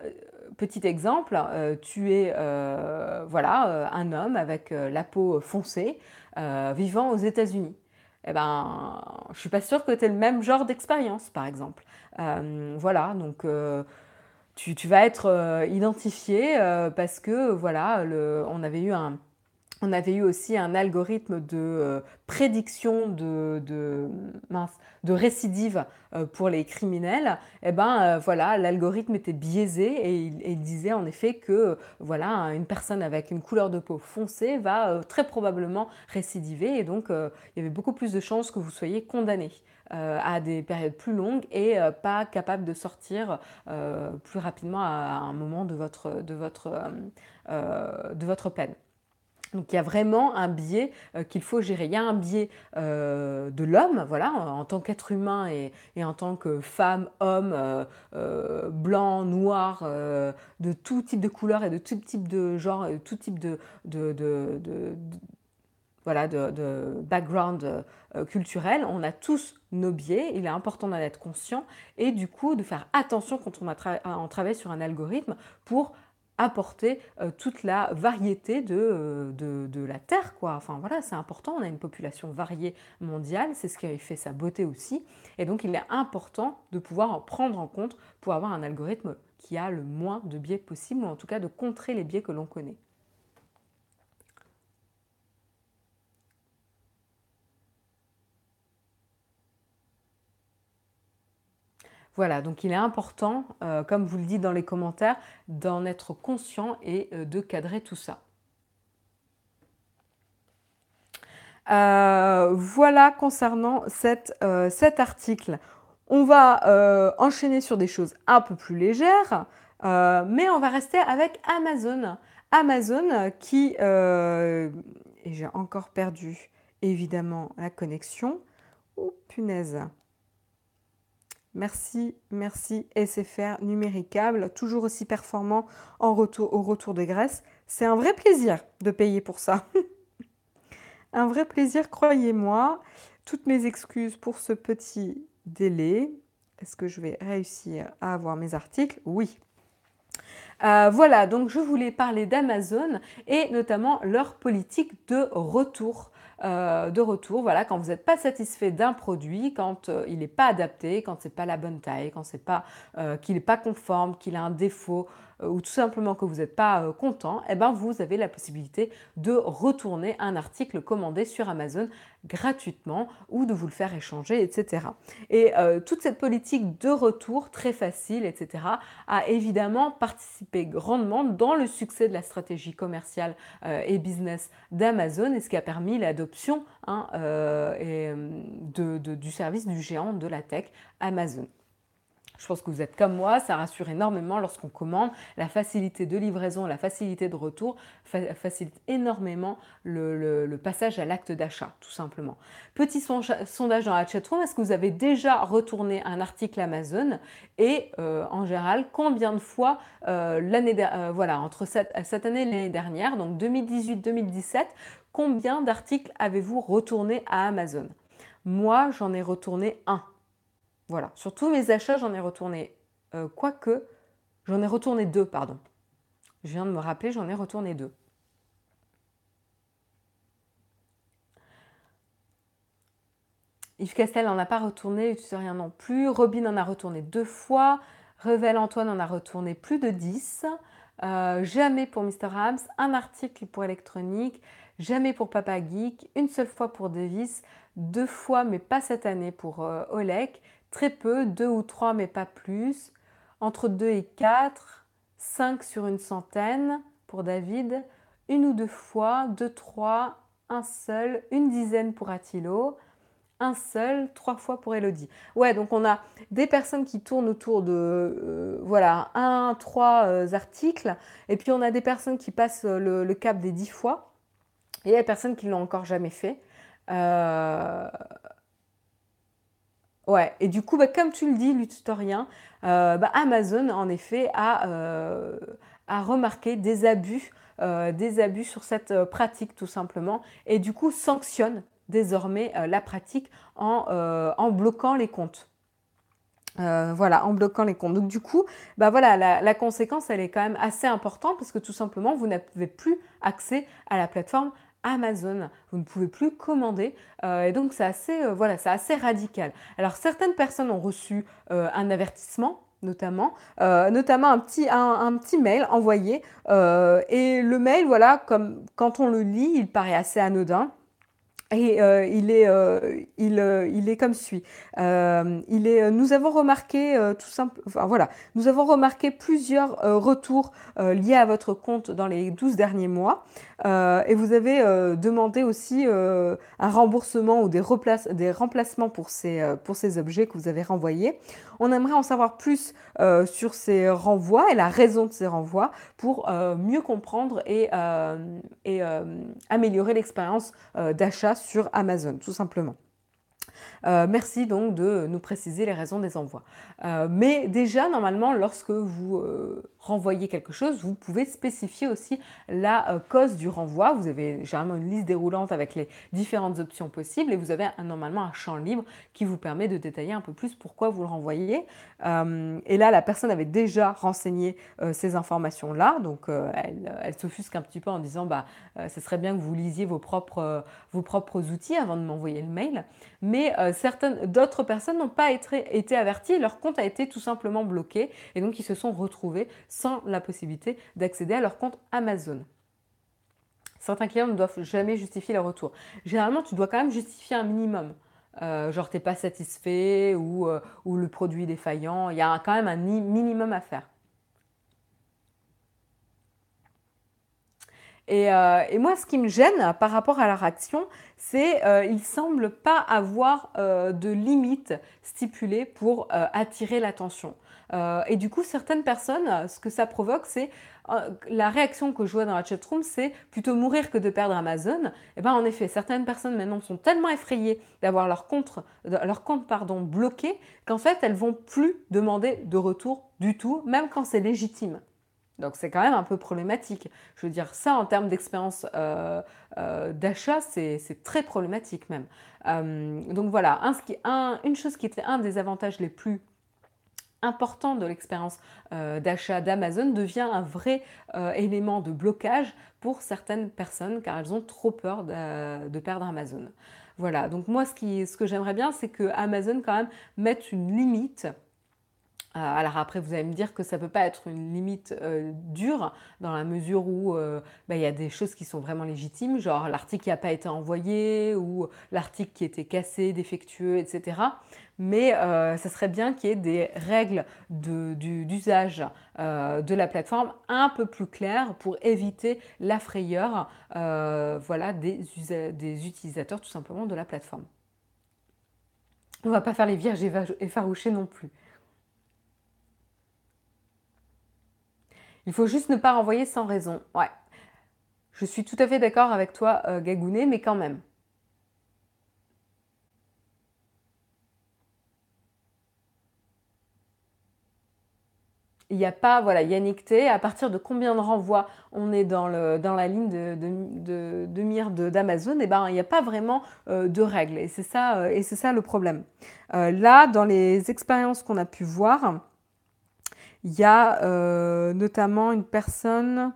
petit exemple, euh, tu es euh, voilà, euh, un homme avec la peau foncée vivant aux États-Unis. Eh ben, je suis pas sûre que tu aies le même genre d'expérience, par exemple. voilà, donc tu, vas être identifié parce que voilà, on avait eu un, on avait eu aussi un algorithme de euh, prédiction de, récidive euh, pour les criminels. Eh ben euh, voilà, l'algorithme était biaisé et il, disait en effet que voilà, une personne avec une couleur de peau foncée va très probablement récidiver et donc il y avait beaucoup plus de chances que vous soyez condamné. à des périodes plus longues et pas capable de sortir plus rapidement à, un moment de votre peine. Donc il y a vraiment un biais euh, qu'il faut gérer. Il y a un biais euh, de l'homme, voilà, en tant qu'être humain et, en tant que femme, homme, euh, blanc, noir, de tout type de couleur et de tout type de genre, tout type de, voilà, de, background culturel, on a tous nos biais, il est important d'en être conscient et du coup de faire attention quand on, a on travaille sur un algorithme pour apporter euh, toute la variété euh, de, de, la Terre. Quoi. Enfin voilà, c'est important, on a une population variée mondiale, c'est ce qui fait sa beauté aussi. Et donc il est important de pouvoir en prendre en compte pour avoir un algorithme qui a le moins de biais possible, ou en tout cas de contrer les biais que l'on connaît. Voilà, donc il est important, euh, comme vous le dites dans les commentaires, d'en être conscient et euh, de cadrer tout ça. Euh, voilà concernant cet article. On va enchaîner sur des choses un peu plus légères, mais on va rester avec Amazon. Amazon qui... et j'ai encore perdu évidemment la connexion. Oh punaise. Merci, merci SFR numéricable, toujours aussi performant au retour de Grèce. C'est un vrai plaisir de payer pour ça. un vrai plaisir, croyez-moi. Toutes mes excuses pour ce petit délai. Est-ce que je vais réussir à avoir mes articles? Oui. Euh, voilà, donc je voulais parler d'Amazon et notamment leur politique de retour. Euh, de retour. Voilà, quand vous n'êtes pas satisfait d'un produit, quand euh, il n'est pas adapté, quand c'est pas la bonne taille, quand c'est pas euh, qu'il n'est pas conforme, qu'il a un défaut, ou tout simplement que vous n'êtes pas euh, content, eh ben vous avez la possibilité de retourner un article commandé sur Amazon gratuitement ou de vous le faire échanger, etc. Et euh, toute cette politique de retour très facile, etc., a évidemment participé grandement dans le succès de la stratégie commerciale et business d'Amazon et ce qui a permis l'adoption hein, du service du géant de la tech Amazon. Je pense que vous êtes comme moi, ça rassure énormément lorsqu'on commande. La facilité de livraison, la facilité de retour facilite énormément le, passage à l'acte d'achat, tout simplement. Petit sondage dans la chatroom, est-ce que vous avez déjà retourné un article Amazon Et euh, en général, combien de fois euh, l'année, euh, entre cette année et l'année dernière, donc 2018-2017, combien d'articles avez-vous retourné à Amazon? Moi, j'en ai retourné un. Voilà, sur tous mes achats, j'en ai retourné, euh, quoique, j'en ai retourné deux, pardon. Je viens de me rappeler, j'en ai retourné deux. Yves Castel n'en a pas retourné, rien non plus. Robin en a retourné deux fois. Revel Antoine en a retourné plus de 10. Euh, jamais pour Mr. Hams. Un article pour électronique. Jamais pour Papa Geek. Une seule fois pour Davis. Deux fois, mais pas cette année, pour euh, Olek. Très peu, deux ou trois, mais pas plus. Entre deux et quatre, cinq sur une centaine pour David. Une ou deux fois, deux, trois, un seul, une dizaine pour Attilo, un seul, trois fois pour Elodie. Ouais, donc on a des personnes qui tournent autour de, euh, voilà, un, trois euh, articles, et puis on a des personnes qui passent le, cap des dix fois, et il y a des personnes qui l'ont encore jamais fait. Euh, Ouais, et du coup, bah, comme tu le dis, l'historien, euh, bah, Amazon, en effet, a, euh, remarqué des abus, euh, des abus sur cette pratique, tout simplement, et du coup, sanctionne désormais la pratique en, bloquant les comptes. voilà, en bloquant les comptes. Donc du coup, bah voilà, la, la, conséquence, elle est quand même assez importante parce que tout simplement, vous n'avez plus accès à la plateforme Amazon. Vous ne pouvez plus commander. Euh, et donc, c'est assez, euh, voilà, c'est assez radical. Alors, certaines personnes ont reçu euh, un avertissement notamment, notamment un petit, un, petit mail envoyé. et le mail, voilà, comme quand on le lit, il paraît assez anodin. Et il, est, il, il, est comme suit. il est, nous avons remarqué tout voilà, nous avons remarqué plusieurs retours liés à votre compte dans les 12 derniers mois. Euh, et vous avez euh, demandé aussi euh, un remboursement ou des, des remplacements pour ces, pour ces objets que vous avez renvoyés. On aimerait en savoir plus sur ces renvois et la raison de ces renvois pour mieux comprendre et, et améliorer l'expérience d'achat sur Amazon, tout simplement. Merci donc de nous préciser les raisons des envois. mais déjà, normalement, lorsque vous renvoyer quelque chose, vous pouvez spécifier aussi la cause du renvoi. Vous avez généralement une liste déroulante avec les différentes options possibles et vous avez normalement un champ libre qui vous permet de détailler un peu plus pourquoi vous le renvoyez. et là, la personne avait déjà renseigné ces informations-là, donc elle, s'offusque un petit peu en disant bah, ce serait bien que vous lisiez vos propres, outils avant de m'envoyer le mail. Certaines d'autres personnes n'ont pas été, averties, leur compte a été tout simplement bloqué et donc ils se sont retrouvés sans la possibilité d'accéder à leur compte Amazon. Certains clients ne doivent jamais justifier leur retour. Généralement, tu dois quand même justifier un minimum. Euh, genre, tu n'es pas satisfait ou, euh, ou, le produit défaillant. Il y a quand même un minimum à faire. Et, euh, et, moi, ce qui me gêne par rapport à leur action, c'est qu'ils ne semblent pas avoir de limites stipulées pour attirer l'attention. Euh, et du coup, certaines personnes, ce que ça provoque, c'est euh, la réaction que je vois dans la chatroom, c'est plutôt mourir que de perdre Amazon. Et eh ben en effet, certaines personnes maintenant sont tellement effrayées d'avoir leur compte, leur compte pardon, bloqué qu'en fait, elles vont plus demander de retour du tout, même quand c'est légitime. Donc c'est quand même un peu problématique. Je veux dire, ça en termes d'expérience euh, d'achat, c'est très problématique même. donc voilà, une chose qui était un des avantages les plus important de l'expérience euh, d'achat d'Amazon devient un vrai euh, élément de blocage pour certaines personnes car elles ont trop peur de, perdre Amazon. Voilà, donc moi ce, ce que j'aimerais bien c'est que Amazon quand même mette une limite euh, alors après, vous allez me dire que ça ne peut pas être une limite euh, dure dans la mesure où euh, bah, il y a des choses qui sont vraiment légitimes, genre l'article qui n'a pas été envoyé ou l'article qui était cassé, défectueux, etc. Mais ça serait bien qu'il y ait des règles d'usage de, la plateforme un peu plus claires pour éviter la frayeur voilà, des, des utilisateurs tout simplement de la plateforme. On ne va pas faire les vierges effarouchées non plus. Il faut juste ne pas renvoyer sans raison. Ouais. Je suis tout à fait d'accord avec toi, euh, Gagounet, mais quand même. Il n'y a pas, voilà, Yannick T, à partir de combien de renvois on est dans, la ligne de, de, de, mire d'Amazon, eh ben, il n'y a pas vraiment euh, de règles. Et c'est ça, euh, et c'est ça le problème. là, dans les expériences qu'on a pu voir, il y a euh, notamment une personne,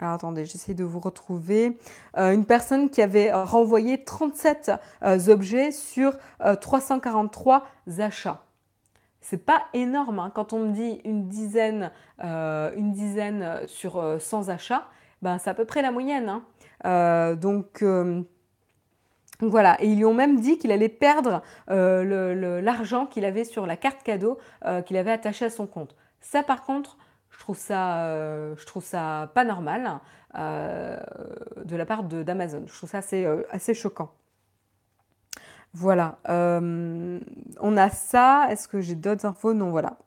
alors attendez, j'essaie de vous retrouver, euh, une personne qui avait renvoyé 37 euh, objets sur 343 achats. C'est pas énorme hein. quand on me dit une dizaine, une dizaine sur 100 achats, ben c'est à peu près la moyenne. Hein. donc voilà, et ils lui ont même dit qu'il allait perdre l'argent qu'il avait sur la carte cadeau qu'il avait attachée à son compte. Ça, par contre, je trouve ça, euh, je trouve ça pas normal euh, de la part d'Amazon. Je trouve ça assez, euh, assez choquant. Voilà. on a ça. Est-ce que j'ai d'autres infos? Non, voilà.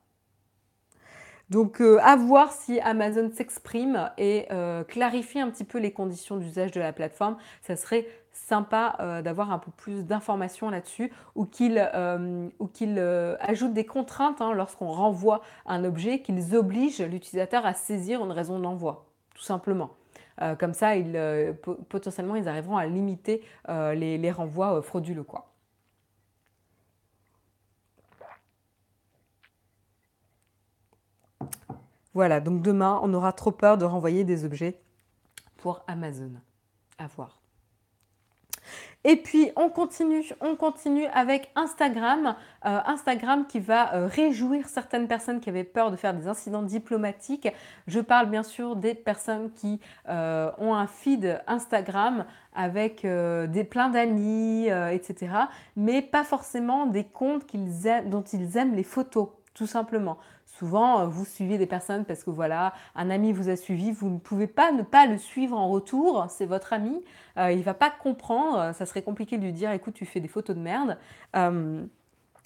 Donc, à voir si Amazon s'exprime et clarifie un petit peu les conditions d'usage de la plateforme. Ça serait sympa euh, d'avoir un peu plus d'informations là-dessus ou qu'ils euh, euh, ajoutent des contraintes hein, lorsqu'on renvoie un objet, qu'ils obligent l'utilisateur à saisir une raison d'envoi, tout simplement. comme ça, ils, potentiellement, ils arriveront à limiter les, les, renvois frauduleux. Quoi. Voilà, donc demain, on aura trop peur de renvoyer des objets pour Amazon. À voir. Et puis on continue, on continue avec Instagram. Euh, Instagram qui va euh, réjouir certaines personnes qui avaient peur de faire des incidents diplomatiques. Je parle bien sûr des personnes qui euh, ont un feed Instagram avec des pleins d'amis, etc. Mais pas forcément des comptes dont ils aiment les photos, tout simplement. Souvent, euh, vous suivez des personnes parce que voilà, un ami vous a suivi, vous ne pouvez pas ne pas le suivre en retour, c'est votre ami, euh, il ne va pas comprendre, ça serait compliqué de lui dire écoute, tu fais des photos de merde. Euh,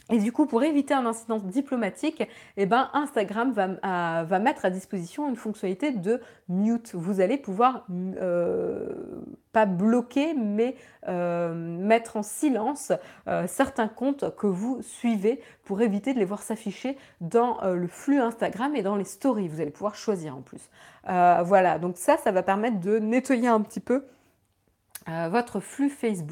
Et du coup, pour éviter un incident diplomatique, eh ben, Instagram va, mettre à disposition une fonctionnalité de mute. Vous allez pouvoir, euh, pas bloquer, mais euh, mettre en silence euh, certains comptes que vous suivez pour éviter de les voir s'afficher dans le flux Instagram et dans les stories. Vous allez pouvoir choisir en plus. voilà, donc ça, ça va permettre de nettoyer un petit peu votre flux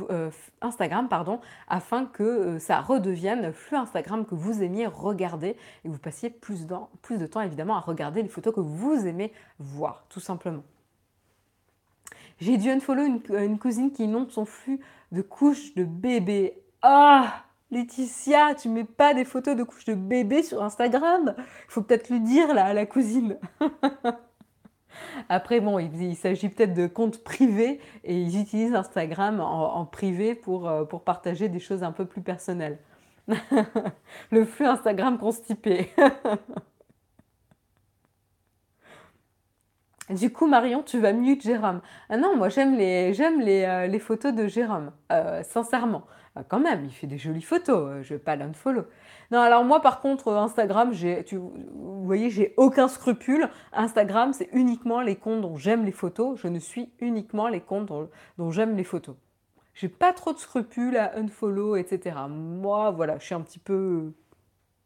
euh, Instagram pardon, afin que euh, ça redevienne le flux Instagram que vous aimiez regarder et vous passiez plus, de temps évidemment à regarder les photos que vous aimez voir, tout simplement. J'ai dû unfollow une, une cousine qui inonde son flux de couches de bébé. Ah Laetitia, tu mets pas des photos de couches de bébé sur Instagram? Il faut peut-être lui dire là à la cousine. Après, bon, il, s'agit peut-être de comptes privés et ils utilisent Instagram en, privé pour, euh, pour partager des choses un peu plus personnelles. Le flux Instagram constipé. Du coup, Marion, tu vas mute Jérôme. Ah non, moi j'aime les, euh, photos de Jérôme, euh, sincèrement. Ah, quand même, il fait des jolies photos, je ne vais pas l'unfollow. Non, alors moi par contre, Instagram, j'ai, vous voyez, j'ai aucun scrupule. Instagram, c'est uniquement les comptes dont j'aime les photos. Je ne suis uniquement les comptes dont, j'aime les photos. J'ai pas trop de scrupules à unfollow, etc. Moi, voilà, je suis un petit peu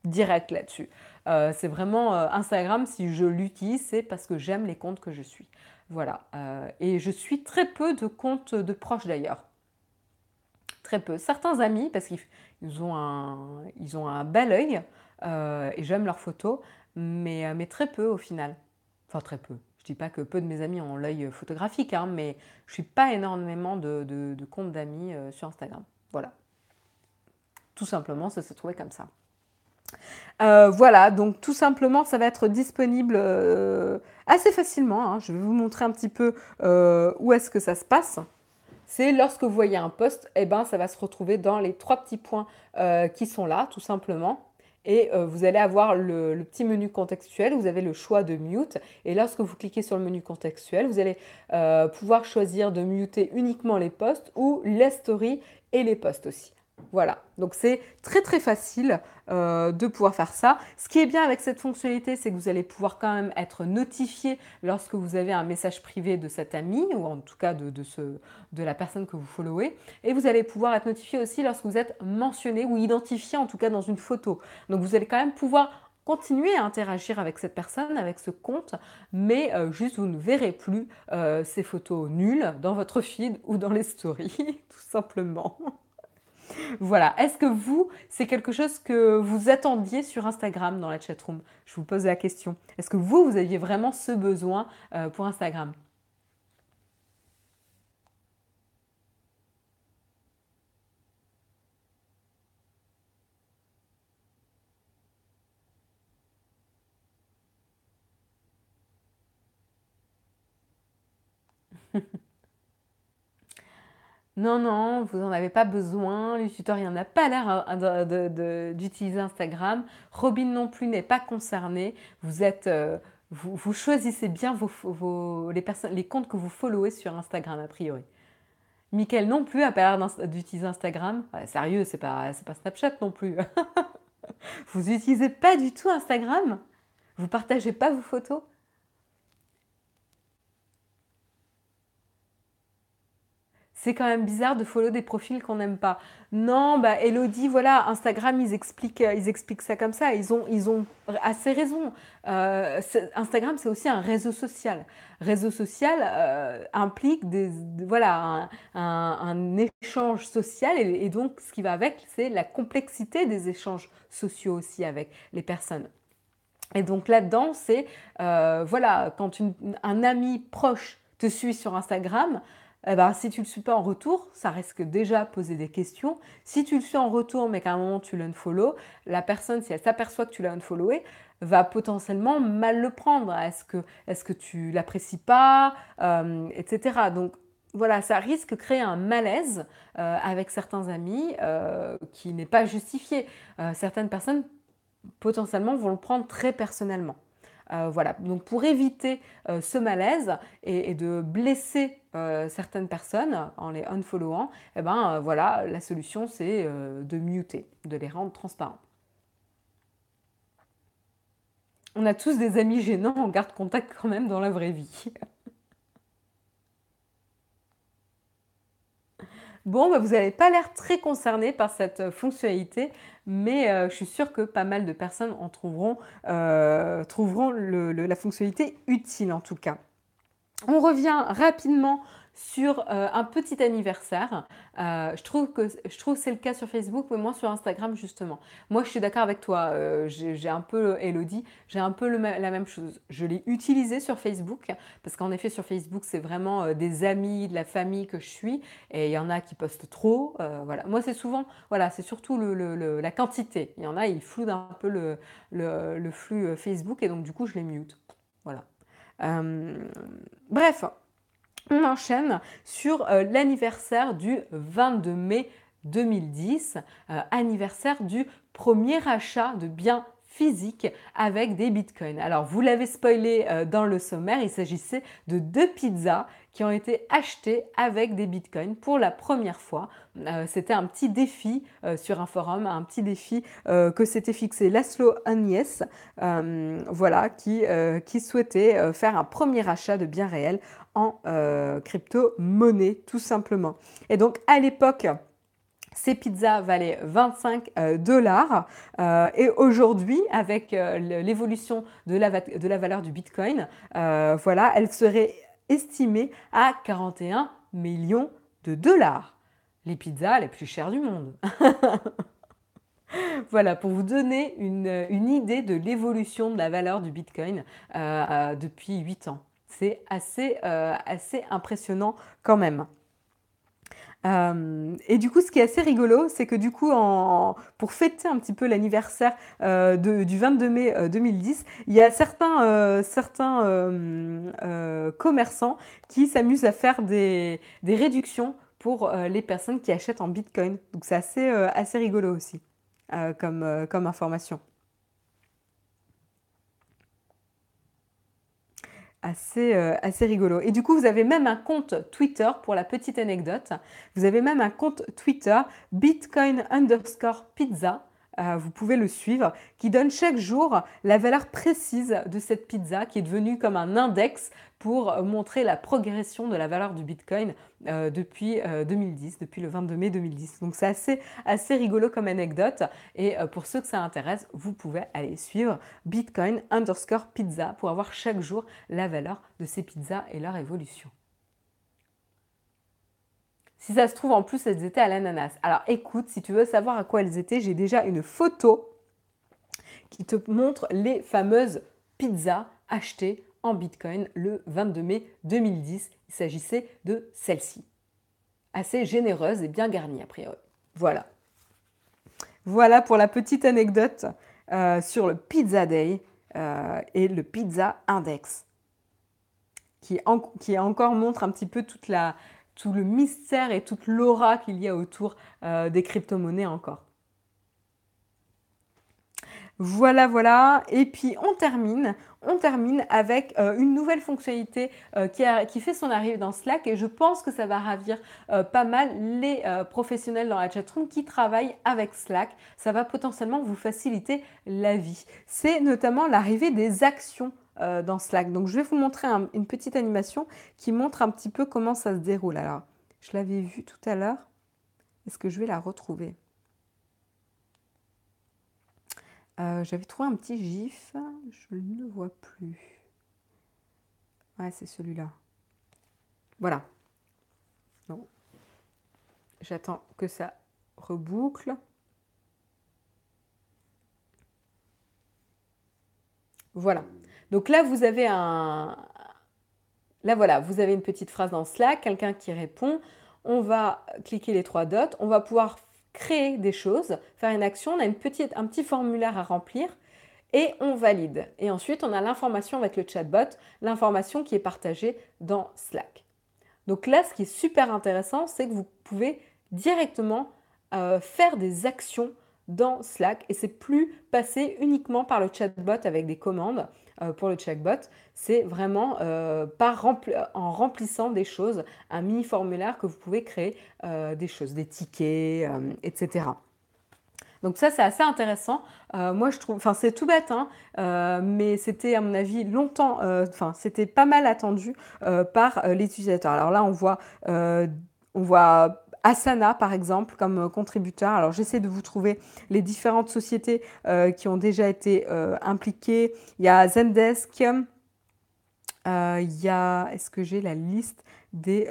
direct là-dessus. Euh, c'est vraiment euh, Instagram, si je l'utilise, c'est parce que j'aime les comptes que je suis. Voilà. Euh, et je suis très peu de comptes de proches d'ailleurs. Très peu. Certains amis, parce qu'ils ont, un, ont un bel œil et j'aime leurs photos, mais, mais très peu au final. Enfin, très peu. Je dis pas que peu de mes amis ont l'œil photographique, hein, mais je suis pas énormément de, de comptes d'amis sur Instagram. Voilà. Tout simplement, ça s'est trouvé comme ça. Euh, voilà, donc tout simplement, ça va être disponible euh, assez facilement. Hein. Je vais vous montrer un petit peu euh, où est-ce que ça se passe. C'est lorsque vous voyez un post, eh ben, ça va se retrouver dans les trois petits points qui sont là, tout simplement. Et vous allez avoir le, petit menu contextuel, vous avez le choix de mute. Et lorsque vous cliquez sur le menu contextuel, vous allez pouvoir choisir de muter uniquement les posts ou les stories et les posts aussi. Voilà, donc c'est très très facile euh, de pouvoir faire ça. Ce qui est bien avec cette fonctionnalité, c'est que vous allez pouvoir quand même être notifié lorsque vous avez un message privé de cet ami, ou en tout cas de, la personne que vous followez. Et vous allez pouvoir être notifié aussi lorsque vous êtes mentionné ou identifié en tout cas dans une photo. Donc vous allez quand même pouvoir continuer à interagir avec cette personne, avec ce compte, mais euh, juste vous ne verrez plus euh, ces photos nulles dans votre feed ou dans les stories, tout simplement. Voilà. Est-ce que vous, c'est quelque chose que vous attendiez sur Instagram dans la chatroom? Je vous pose la question. Est-ce que vous, vous aviez vraiment ce besoin euh, pour Instagram? Non, non, vous n'en avez pas besoin. Le n'a pas l'air hein, d'utiliser Instagram. Robin non plus n'est pas concerné. Vous êtes, euh, vous, choisissez bien vos, les, les comptes que vous followez sur Instagram a priori. Mickaël non plus n'a pas l'air d'utiliser Instagram. sérieux, c'est pas, pas Snapchat non plus. vous n'utilisez pas du tout Instagram? Vous partagez pas vos photos? C'est quand même bizarre de follow des profils qu'on n'aime pas. Non, bah Elodie, voilà, Instagram, ils expliquent, euh, ils expliquent ça comme ça. Ils ont, ils ont assez raison. Euh, Instagram, c'est aussi un réseau social. Réseau social euh, implique des, voilà, un, échange social et, donc ce qui va avec, c'est la complexité des échanges sociaux aussi avec les personnes. Et donc là-dedans, c'est voilà, quand un ami proche te suit sur Instagram, eh ben, si tu ne le suis pas en retour, ça risque déjà poser des questions. Si tu le suis en retour, mais qu'à un moment tu l'unfollow, la personne, si elle s'aperçoit que tu l'as unfollowé, va potentiellement mal le prendre. Est-ce que, est que tu l'apprécies pas, euh, etc. Donc voilà, ça risque de créer un malaise euh, avec certains amis euh, qui n'est pas justifié. certaines personnes potentiellement vont le prendre très personnellement. Voilà, donc pour éviter ce malaise et, de blesser certaines personnes en les unfollowant, eh ben, voilà, la solution c'est de muter, de les rendre transparents. On a tous des amis gênants, on garde contact quand même dans la vraie vie. Bon, bah, vous n'avez pas l'air très concerné par cette euh, fonctionnalité, mais euh, je suis sûre que pas mal de personnes en trouveront, euh, trouveront la fonctionnalité utile en tout cas. On revient rapidement sur euh, un petit anniversaire. Euh, je trouve que je trouve c'est le cas sur Facebook, mais moins sur Instagram justement. Moi, je suis d'accord avec toi. Euh, j'ai un peu Elodie, j'ai un peu la même chose. Je l'ai utilisé sur Facebook parce qu'en effet sur Facebook c'est vraiment des amis, de la famille que je suis, et il y en a qui postent trop. voilà. Moi, c'est souvent, voilà, c'est surtout la quantité. Il y en a, ils flouent un peu le flux Facebook, et donc du coup, je les mute. Voilà. bref, on enchaîne sur euh, l'anniversaire du 22 mai 2010, euh, anniversaire du premier achat de biens physiques avec des bitcoins. Alors vous l'avez spoilé euh, dans le sommaire, il s'agissait de deux pizzas qui ont été achetées avec des bitcoins pour la première fois. C'était un petit défi sur un forum, un petit défi que s'était fixé Laszlo Agnès, voilà, qui, souhaitait faire un premier achat de biens réels en euh, crypto-monnaie, tout simplement. Et donc, à l'époque, ces pizzas valaient 25 euh, dollars euh, et aujourd'hui, avec l'évolution de la, de la, valeur du Bitcoin, voilà, elle serait estimée à 41 millions de dollars. Les pizzas les plus chères du monde. voilà, pour vous donner une, idée de l'évolution de la valeur du Bitcoin depuis 8 ans. C'est assez, euh, assez impressionnant quand même. Euh, et du coup, ce qui est assez rigolo, c'est que du coup, pour fêter un petit peu l'anniversaire euh, du 22 mai 2010, il y a certains, certains commerçants qui s'amusent à faire des, réductions pour les personnes qui achètent en Bitcoin. Donc c'est assez, assez rigolo aussi comme, comme information. Assez, euh, assez rigolo. Et du coup, vous avez même un compte Twitter pour la petite anecdote. Vous avez même un compte Twitter Bitcoin underscore pizza. Euh, vous pouvez le suivre, qui donne chaque jour la valeur précise de cette pizza, qui est devenue comme un index pour montrer la progression de la valeur du Bitcoin euh, depuis 2010, euh, depuis le 22 mai 2010. Donc c'est assez, assez rigolo comme anecdote. Et pour ceux que ça intéresse, vous pouvez aller suivre Bitcoin underscore pizza pour avoir chaque jour la valeur de ces pizzas et leur évolution. Si ça se trouve, en plus, elles étaient à l'ananas. Alors écoute, si tu veux savoir à quoi elles étaient, j'ai déjà une photo qui te montre les fameuses pizzas achetées en Bitcoin le 22 mai 2010. Il s'agissait de celle-ci. Assez généreuse et bien garnie a priori. Voilà. Voilà pour la petite anecdote euh, sur le Pizza Day euh, et le Pizza Index, qui, qui, encore montre un petit peu toute la, tout le mystère et toute l'aura qu'il y a autour euh, des crypto-monnaies encore. Voilà, voilà. Et puis on termine, on termine avec euh, une nouvelle fonctionnalité euh, qui, fait son arrivée dans Slack et je pense que ça va ravir pas mal les professionnels dans la chatroom qui travaillent avec Slack. Ça va potentiellement vous faciliter la vie. C'est notamment l'arrivée des actions dans Slack. Donc je vais vous montrer une petite animation qui montre un petit peu comment ça se déroule. Alors, je l'avais vu tout à l'heure. Est-ce que je vais la retrouver? Euh, j'avais trouvé un petit gif, je ne le vois plus. Ouais, c'est celui-là. Voilà. J'attends que ça reboucle. Voilà. Donc là, vous avez un... Là, voilà, vous avez une petite phrase dans Slack, quelqu'un qui répond. On va cliquer les trois dots. On va pouvoir créer des choses, faire une action, on a un petit formulaire à remplir et on valide. Et ensuite, on a l'information avec le chatbot, l'information qui est partagée dans Slack. Donc là, ce qui est super intéressant, c'est que vous pouvez directement euh, faire des actions dans Slack et c'est plus passé uniquement par le chatbot avec des commandes pour le chatbot, c'est vraiment euh, par en remplissant des choses, un mini formulaire que vous pouvez créer euh, des choses, des tickets, etc. Donc ça, c'est assez intéressant. moi, je trouve, enfin, c'est tout bête, hein, mais c'était à mon avis longtemps, enfin, c'était pas mal attendu par les utilisateurs. Alors là, on voit, on voit Asana, par exemple, comme euh, contributeur. Alors, j'essaie de vous trouver les différentes sociétés euh, qui ont déjà été euh, impliquées. Il y a Zendesk. il y a... Est-ce que j'ai la liste des...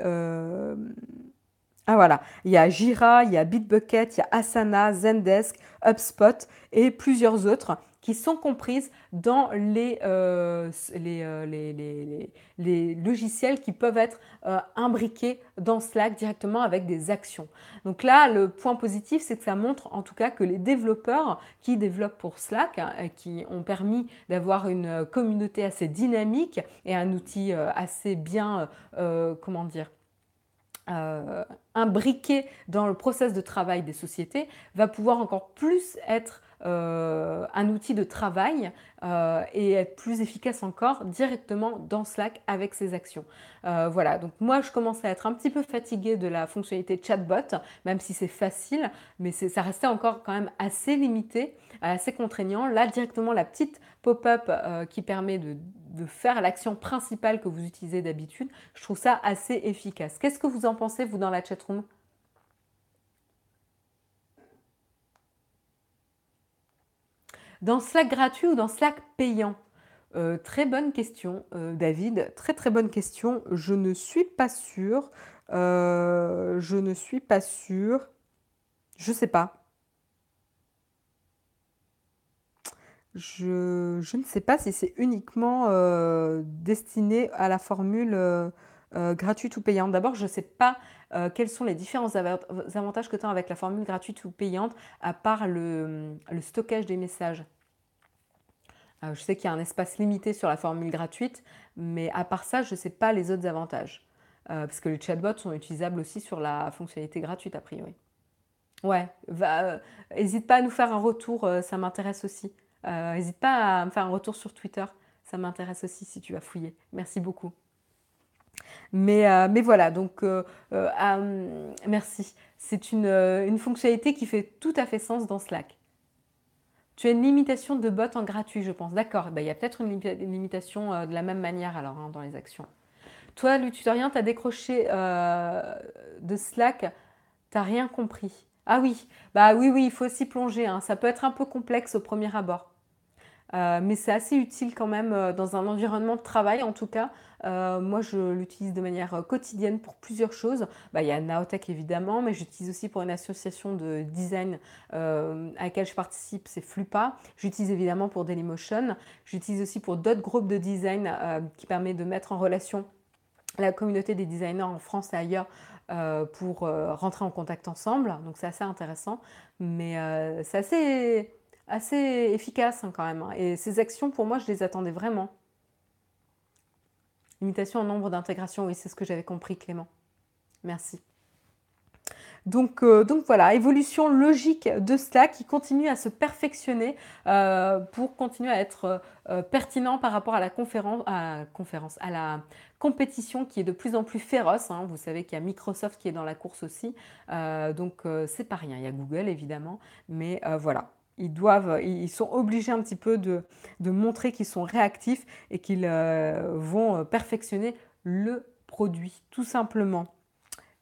Ah voilà, il y a Jira, il y a Bitbucket, il y a Asana, Zendesk, HubSpot et plusieurs autres qui sont comprises dans les, euh, euh, les, les, les, logiciels qui peuvent être euh, imbriqués dans Slack directement avec des actions. Donc là, le point positif, c'est que ça montre en tout cas que les développeurs qui développent pour Slack, hein, qui ont permis d'avoir une communauté assez dynamique et un outil assez bien, comment dire, imbriqué dans le process de travail des sociétés, va pouvoir encore plus être euh, un outil de travail euh, et être plus efficace encore directement dans Slack avec ses actions. Euh, voilà, donc moi je commence à être un petit peu fatiguée de la fonctionnalité chatbot, même si c'est facile, mais ça restait encore quand même assez limité, assez contraignant. Là directement la petite pop-up qui permet de, de faire l'action principale que vous utilisez d'habitude, je trouve ça assez efficace. Qu'est-ce que vous en pensez vous dans la chatroom? Dans Slack gratuit ou dans Slack payant euh, Très bonne question, euh, David. Très très bonne question. Je ne suis pas sûre. Euh, je ne suis pas sûre. Je ne sais pas. Je, je, ne sais pas si c'est uniquement destiné à la formule gratuite ou payante. D'abord, je ne sais pas quels sont les différents avantages que tu as avec la formule gratuite ou payante, à part le stockage des messages? Euh, je sais qu'il y a un espace limité sur la formule gratuite, mais à part ça, je ne sais pas les autres avantages. Euh, parce que les chatbots sont utilisables aussi sur la fonctionnalité gratuite, a priori. Ouais, n'hésite euh, pas à nous faire un retour, ça m'intéresse aussi. N'hésite pas à me faire un retour sur Twitter, ça m'intéresse aussi si tu vas fouiller. Merci beaucoup. Mais, mais voilà, donc merci. C'est une, une fonctionnalité qui fait tout à fait sens dans Slack. Tu as une limitation de bots en gratuit, je pense. D'accord, bah, il y a peut-être une, limitation euh, de la même manière alors hein, dans les actions. Toi, le tutorien, tu as décroché euh, de Slack, tu n'as rien compris. Ah oui, bah oui, oui, il faut aussi plonger. Hein. Ça peut être un peu complexe au premier abord. Euh, mais c'est assez utile quand même euh, dans un environnement de travail en tout cas. Euh, moi je l'utilise de manière quotidienne pour plusieurs choses. Bah, il y a Naotech évidemment, mais j'utilise aussi pour une association de design à laquelle je participe, c'est Flupa. J'utilise évidemment pour Dailymotion. J'utilise aussi pour d'autres groupes de design qui permet de mettre en relation la communauté des designers en France et ailleurs pour rentrer en contact ensemble. Donc c'est assez intéressant. Mais c'est assez assez efficace hein, quand même. Hein. Et ces actions, pour moi, je les attendais vraiment. Limitation en nombre d'intégrations, oui, c'est ce que j'avais compris, Clément. Merci. Donc, euh, donc, voilà, évolution logique de Slack qui continue à se perfectionner euh, pour continuer à être euh, pertinent par rapport à la conférence, à, conférence, à la compétition qui est de plus en plus féroce. Hein. Vous savez qu'il y a Microsoft qui est dans la course aussi, donc c'est pas rien. Il y a Google évidemment, mais voilà, ils doivent, ils sont obligés un petit peu de, montrer qu'ils sont réactifs et qu'ils euh, vont euh, perfectionner le produit, tout simplement.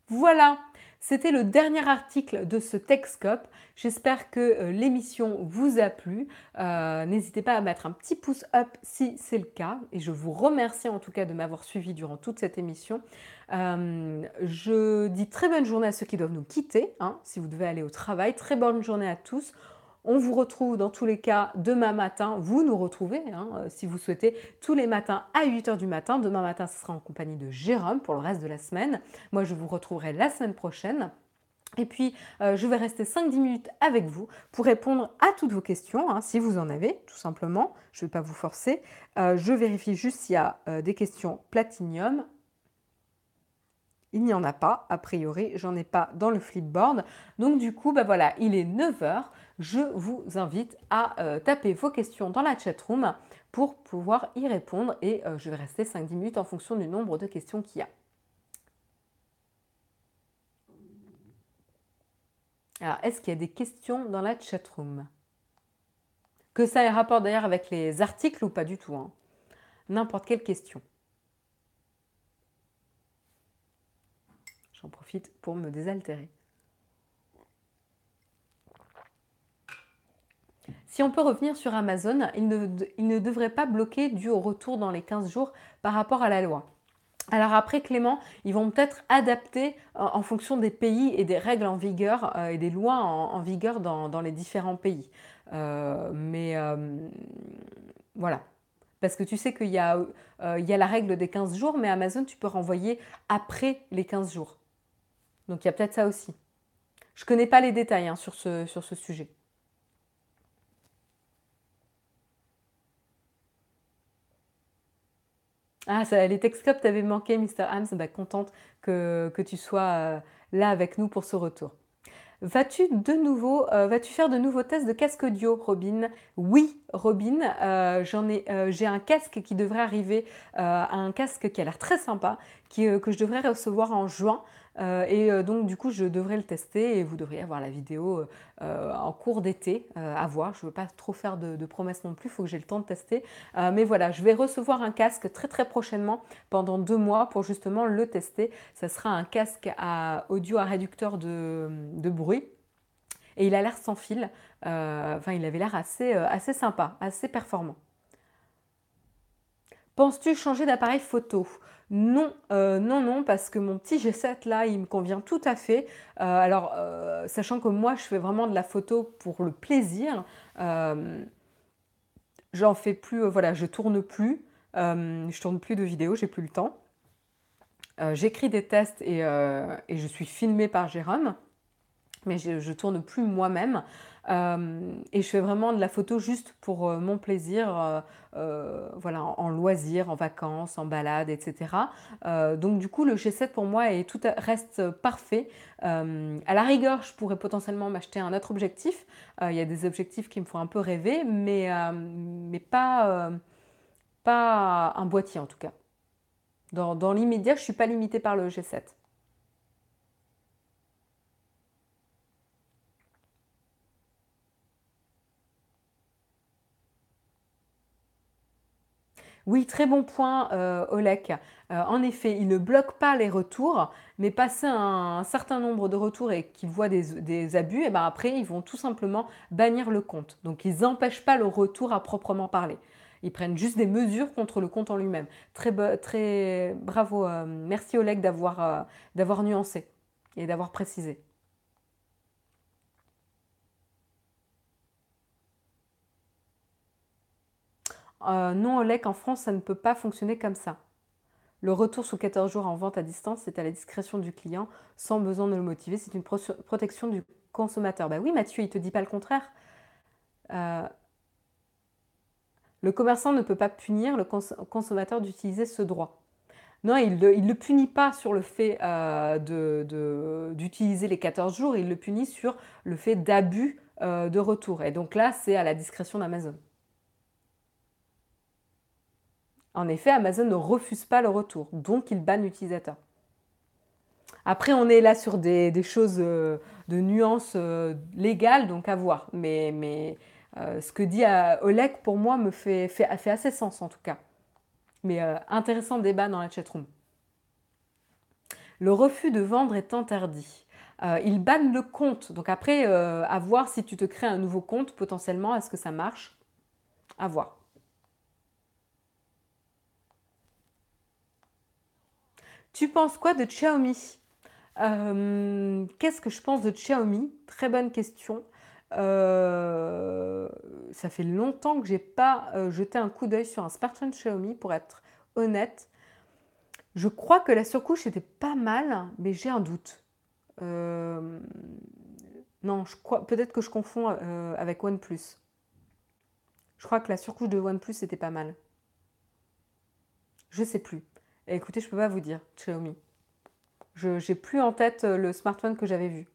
Voilà, c'était le dernier article de ce Techscope. J'espère que euh, l'émission vous a plu. N'hésitez pas à mettre un petit pouce up si c'est le cas. Et je vous remercie en tout cas de m'avoir suivi durant toute cette émission. je dis très bonne journée à ceux qui doivent nous quitter, hein, si vous devez aller au travail. Très bonne journée à tous. On vous retrouve dans tous les cas demain matin. Vous nous retrouvez, hein, euh, si vous souhaitez, tous les matins à 8h du matin. Demain matin, ce sera en compagnie de Jérôme pour le reste de la semaine. Moi, je vous retrouverai la semaine prochaine. Et puis, euh, je vais rester 5-10 minutes avec vous pour répondre à toutes vos questions, hein, si vous en avez, tout simplement. Je ne vais pas vous forcer. Euh, je vérifie juste s'il y a des questions platinium. Il n'y en a pas, a priori, j'en ai pas dans le flipboard. Donc du coup, bah voilà, il est 9h. Je vous invite à euh, taper vos questions dans la chat room pour pouvoir y répondre et euh, je vais rester 5-10 minutes en fonction du nombre de questions qu'il y a. Alors, est-ce qu'il y a des questions dans la chat room? Que ça ait rapport d'ailleurs avec les articles ou pas du tout hein? N'importe quelle question. J'en profite pour me désaltérer. Si on peut revenir sur Amazon, il ne, devrait pas bloquer dû au retour dans les 15 jours par rapport à la loi. Alors après, Clément, ils vont peut-être adapter euh, en fonction des pays et des règles en vigueur euh, et des lois en, vigueur dans, les différents pays. Euh, mais voilà. Parce que tu sais qu'il y, a la règle des 15 jours, mais Amazon, tu peux renvoyer après les 15 jours. Donc il y a peut-être ça aussi. Je ne connais pas les détails hein, sur ce sujet. Ah, les Texcopes t'avaient manqué, Mr. Hams. Bah, contente que, tu sois euh, là avec nous pour ce retour. Vas-tu de nouveau, euh, vas-tu faire de nouveaux tests de casque audio, Robin? Oui, Robin, euh, j'ai un casque qui devrait arriver, un casque qui a l'air très sympa, que je devrais recevoir en juin. Euh, et euh, donc, du coup, je devrais le tester et vous devriez avoir la vidéo euh, en cours d'été à voir. Je ne veux pas trop faire de, promesses non plus, il faut que j'ai le temps de tester. mais voilà, je vais recevoir un casque très très prochainement pendant deux mois pour justement le tester. Ça sera un casque à audio à réducteur de, bruit. Et il a l'air sans fil. enfin, il avait l'air assez, assez sympa, assez performant. Penses-tu changer d'appareil photo? Non, euh, non, non, parce que mon petit G7 là, il me convient tout à fait. Euh, alors, euh, sachant que moi, je fais vraiment de la photo pour le plaisir, j'en fais plus, voilà, je tourne plus, je tourne plus de vidéos, j'ai plus le temps. J'écris des tests et, je suis filmée par Jérôme, mais je, je tourne plus moi-même. Euh, et je fais vraiment de la photo juste pour euh, mon plaisir, euh, voilà, en, loisir, en vacances, en balade, etc. donc du coup, le G7 pour moi est tout reste parfait. à la rigueur, je pourrais potentiellement m'acheter un autre objectif. Il y a des objectifs qui me font un peu rêver, mais, mais pas, pas un boîtier en tout cas. Dans, dans l'immédiat, je ne suis pas limitée par le G7. Oui, très bon point, euh, Olek. Euh, en effet, il ne bloque pas les retours, mais passer un, certain nombre de retours et qu'ils voient des, abus, et eh ben après, ils vont tout simplement bannir le compte. Donc, ils n'empêchent pas le retour à proprement parler. Ils prennent juste des mesures contre le compte en lui-même. Très, très bravo. Euh, merci, Oleg, d'avoir nuancé et d'avoir précisé. Euh, non, Olek, en France, ça ne peut pas fonctionner comme ça. Le retour sous 14 jours en vente à distance, c'est à la discrétion du client, sans besoin de le motiver. C'est une protection du consommateur. Ben oui, Mathieu, il ne te dit pas le contraire. Euh, le commerçant ne peut pas punir le consommateur d'utiliser ce droit. Non, il ne le, punit pas sur le fait euh, d'utiliser les 14 jours, il le punit sur le fait d'abus de retour. Et donc là, c'est à la discrétion d'Amazon. En effet, Amazon ne refuse pas le retour, donc il banne l'utilisateur. Après, on est là sur des, choses euh, de nuances euh, légales, donc à voir. Mais, euh, ce que dit Oleg, pour moi, me fait, assez sens en tout cas. Mais intéressant débat dans la chatroom. Le refus de vendre est interdit. il banne le compte. Donc après, à voir si tu te crées un nouveau compte, potentiellement, est-ce que ça marche? À voir. Tu penses quoi de Xiaomi? Euh, Qu'est-ce que je pense de Xiaomi? Très bonne question. Euh, ça fait longtemps que j'ai pas euh, jeté un coup d'œil sur un smartphone Xiaomi, pour être honnête. Je crois que la surcouche était pas mal, mais j'ai un doute. non, je peut-être que je confonds avec OnePlus. Je crois que la surcouche de OnePlus était pas mal. Je sais plus. Écoutez, je ne peux pas vous dire, Xiaomi. Je j'ai plus en tête euh, le smartphone que j'avais vu.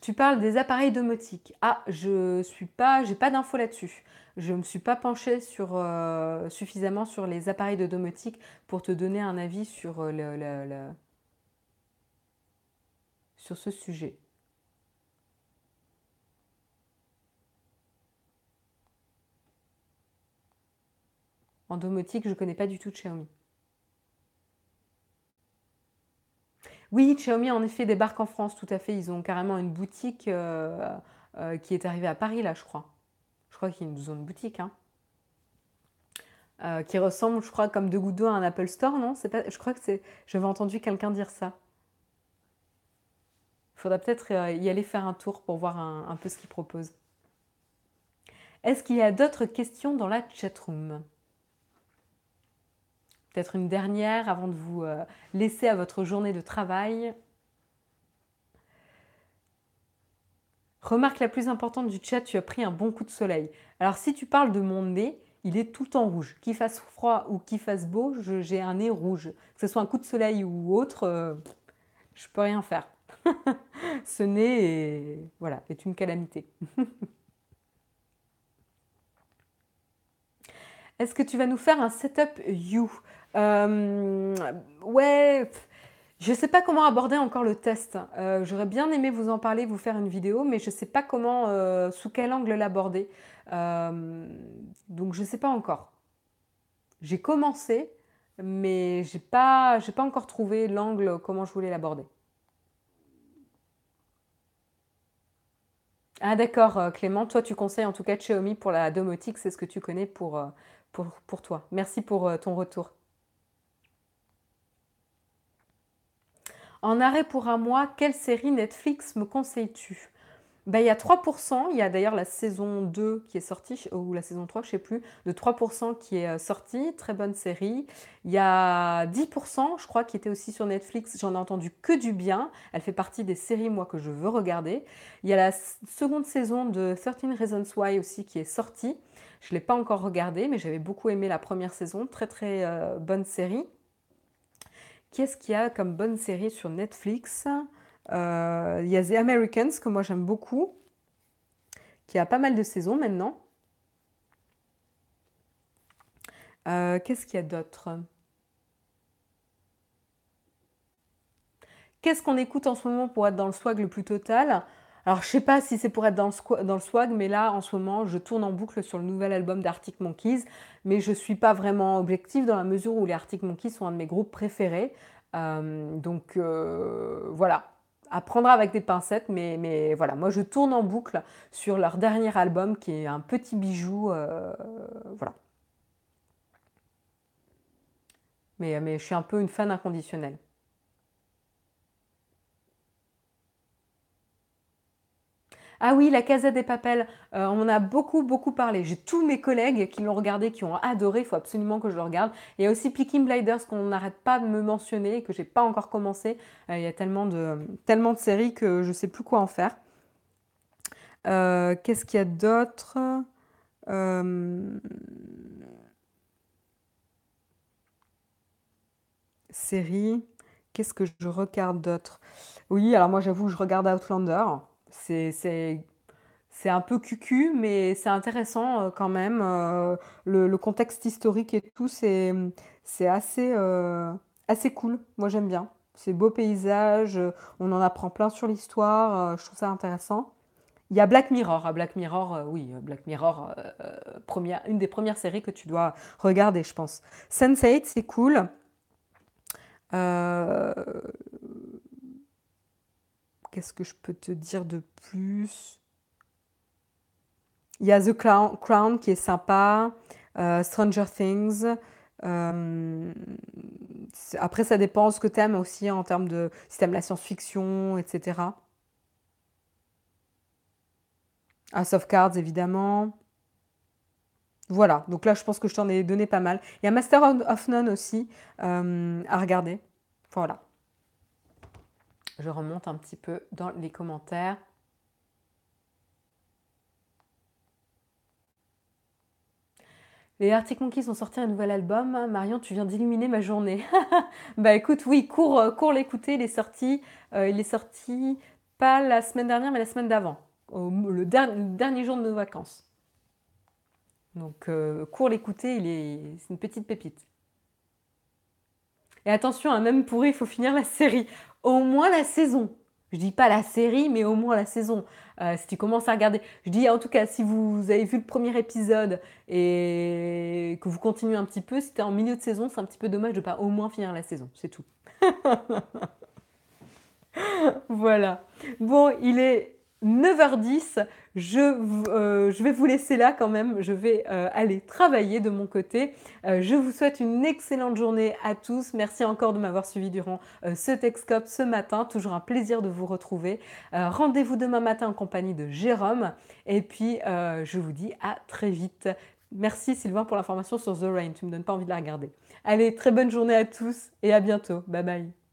Tu parles des appareils domotiques. Ah, je suis pas, j'ai pas d'infos là-dessus. Je ne me suis pas penchée sur, euh, suffisamment sur les appareils de domotique pour te donner un avis sur, euh, le, sur ce sujet. Domotique, je ne connais pas du tout Xiaomi. Oui, Xiaomi en effet débarque en France, tout à fait. Ils ont carrément une boutique euh, euh, qui est arrivée à Paris, là, je crois. Je crois qu'ils ont une boutique, hein. Euh, qui ressemble, je crois, comme de gouttes d'eau à un Apple Store, non? Je crois que c'est. J'avais entendu quelqu'un dire ça. Il faudra peut-être y aller faire un tour pour voir un, peu ce qu'ils proposent. Est-ce qu'il y a d'autres questions dans la chatroom? Peut-être une dernière avant de vous euh, laisser à votre journée de travail. Remarque la plus importante du chat, tu as pris un bon coup de soleil. Alors si tu parles de mon nez, il est tout en rouge. Qu'il fasse froid ou qu'il fasse beau, j'ai un nez rouge. Que ce soit un coup de soleil ou autre, euh, je peux rien faire. Ce nez est, voilà, est une calamité. Est-ce que tu vas nous faire un setup You? Euh, ouais, je ne sais pas comment aborder encore le test. Euh, j'aurais bien aimé vous en parler, vous faire une vidéo, mais je ne sais pas comment, euh, sous quel angle l'aborder. donc je ne sais pas encore. J'ai commencé, mais j'ai pas, pas encore trouvé l'angle comment je voulais l'aborder. Ah d'accord, Clément, toi tu conseilles en tout cas Xiaomi pour la domotique, c'est ce que tu connais pour, pour, pour toi. Merci pour ton retour. En arrêt pour un mois, quelle série Netflix me conseilles-tu? Ben, il y a 3%, il y a d'ailleurs la saison 2 qui est sortie, ou la saison 3, je ne sais plus, de 3% qui est euh, sortie, très bonne série. Il y a 10%, je crois, qui était aussi sur Netflix, j'en ai entendu que du bien. Elle fait partie des séries, moi, que je veux regarder. Il y a la seconde saison de 13 Reasons Why aussi qui est sortie. Je ne l'ai pas encore regardée, mais j'avais beaucoup aimé la première saison, très très euh, bonne série. Qu'est-ce qu'il y a comme bonne série sur Netflix? Euh, Il y a The Americans, que moi j'aime beaucoup, qui a pas mal de saisons maintenant. Euh, qu'est-ce qu'il y a d'autre? Qu'est-ce qu'on écoute en ce moment pour être dans le swag le plus total? Alors, je sais pas si c'est pour être dans le, swag, mais là, en ce moment, je tourne en boucle sur le nouvel album d'Arctic Monkeys, mais je ne suis pas vraiment objective dans la mesure où les Arctic Monkeys sont un de mes groupes préférés. Euh, donc, euh, voilà, à prendre avec des pincettes, mais, voilà, moi je tourne en boucle sur leur dernier album qui est un petit bijou. Euh, voilà. Mais je suis un peu une fan inconditionnelle. Ah oui, la Casa des Papels, euh, on en a beaucoup, beaucoup parlé. J'ai tous mes collègues qui l'ont regardé, qui ont adoré, il faut absolument que je le regarde. Il y a aussi Peaky Blinders qu'on n'arrête pas de me mentionner, que j'ai pas encore commencé. Euh, il y a tellement de, tellement de séries que je ne sais plus quoi en faire. Euh, qu'est-ce qu'il y a d'autre? Série. Qu'est-ce que je regarde d'autre? Oui, alors moi j'avoue, je regarde Outlander. C'est un peu cucu, mais c'est intéressant euh, quand même. Euh, le, contexte historique et tout, c'est assez, euh, assez cool. Moi, j'aime bien. C'est beau paysage, on en apprend plein sur l'histoire, je trouve ça intéressant. Il y a Black Mirror. À Black Mirror, oui, Black Mirror, première, une des premières séries que tu dois regarder, je pense. Sense8, c'est cool. Qu'est-ce que je peux te dire de plus? Il y a The Crown, qui est sympa, euh, Stranger Things. Euh, après, ça dépend ce que tu aimes aussi en termes de si tu la science-fiction, etc. House of Cards, évidemment. Voilà, donc là, je pense que je t'en ai donné pas mal. Il y a Master of None aussi euh, à regarder. Voilà. Je remonte un petit peu dans les commentaires. Les Arctic Monkeys ont sorti un nouvel album. Marion, tu viens d'illuminer ma journée. bah écoute, oui, cours, euh, cours l'écouter. Il est sorti, euh, il est sorti Pas la semaine dernière, mais la semaine d'avant. Le, dernier jour de nos vacances. Donc, euh, cours l'écouter, c'est une petite pépite. Et attention, hein, même pour il faut finir la série. Au moins la saison. Je dis pas la série, mais au moins la saison. Euh, si tu commences à regarder, je dis en tout cas, si vous avez vu le premier épisode et que vous continuez un petit peu, si tu es en milieu de saison, c'est un petit peu dommage de pas au moins finir la saison. C'est tout. voilà. Bon, il est 9h10, je, euh, je, vais vous laisser là quand même, je vais euh, aller travailler de mon côté. Euh, je vous souhaite une excellente journée à tous. Merci encore de m'avoir suivi durant ce Texcope ce matin. Toujours un plaisir de vous retrouver. Rendez-vous demain matin en compagnie de Jérôme. Et puis, je vous dis à très vite. Merci Sylvain pour l'information sur The Rain. Tu me donnes pas envie de la regarder. Allez, très bonne journée à tous et à bientôt. Bye bye.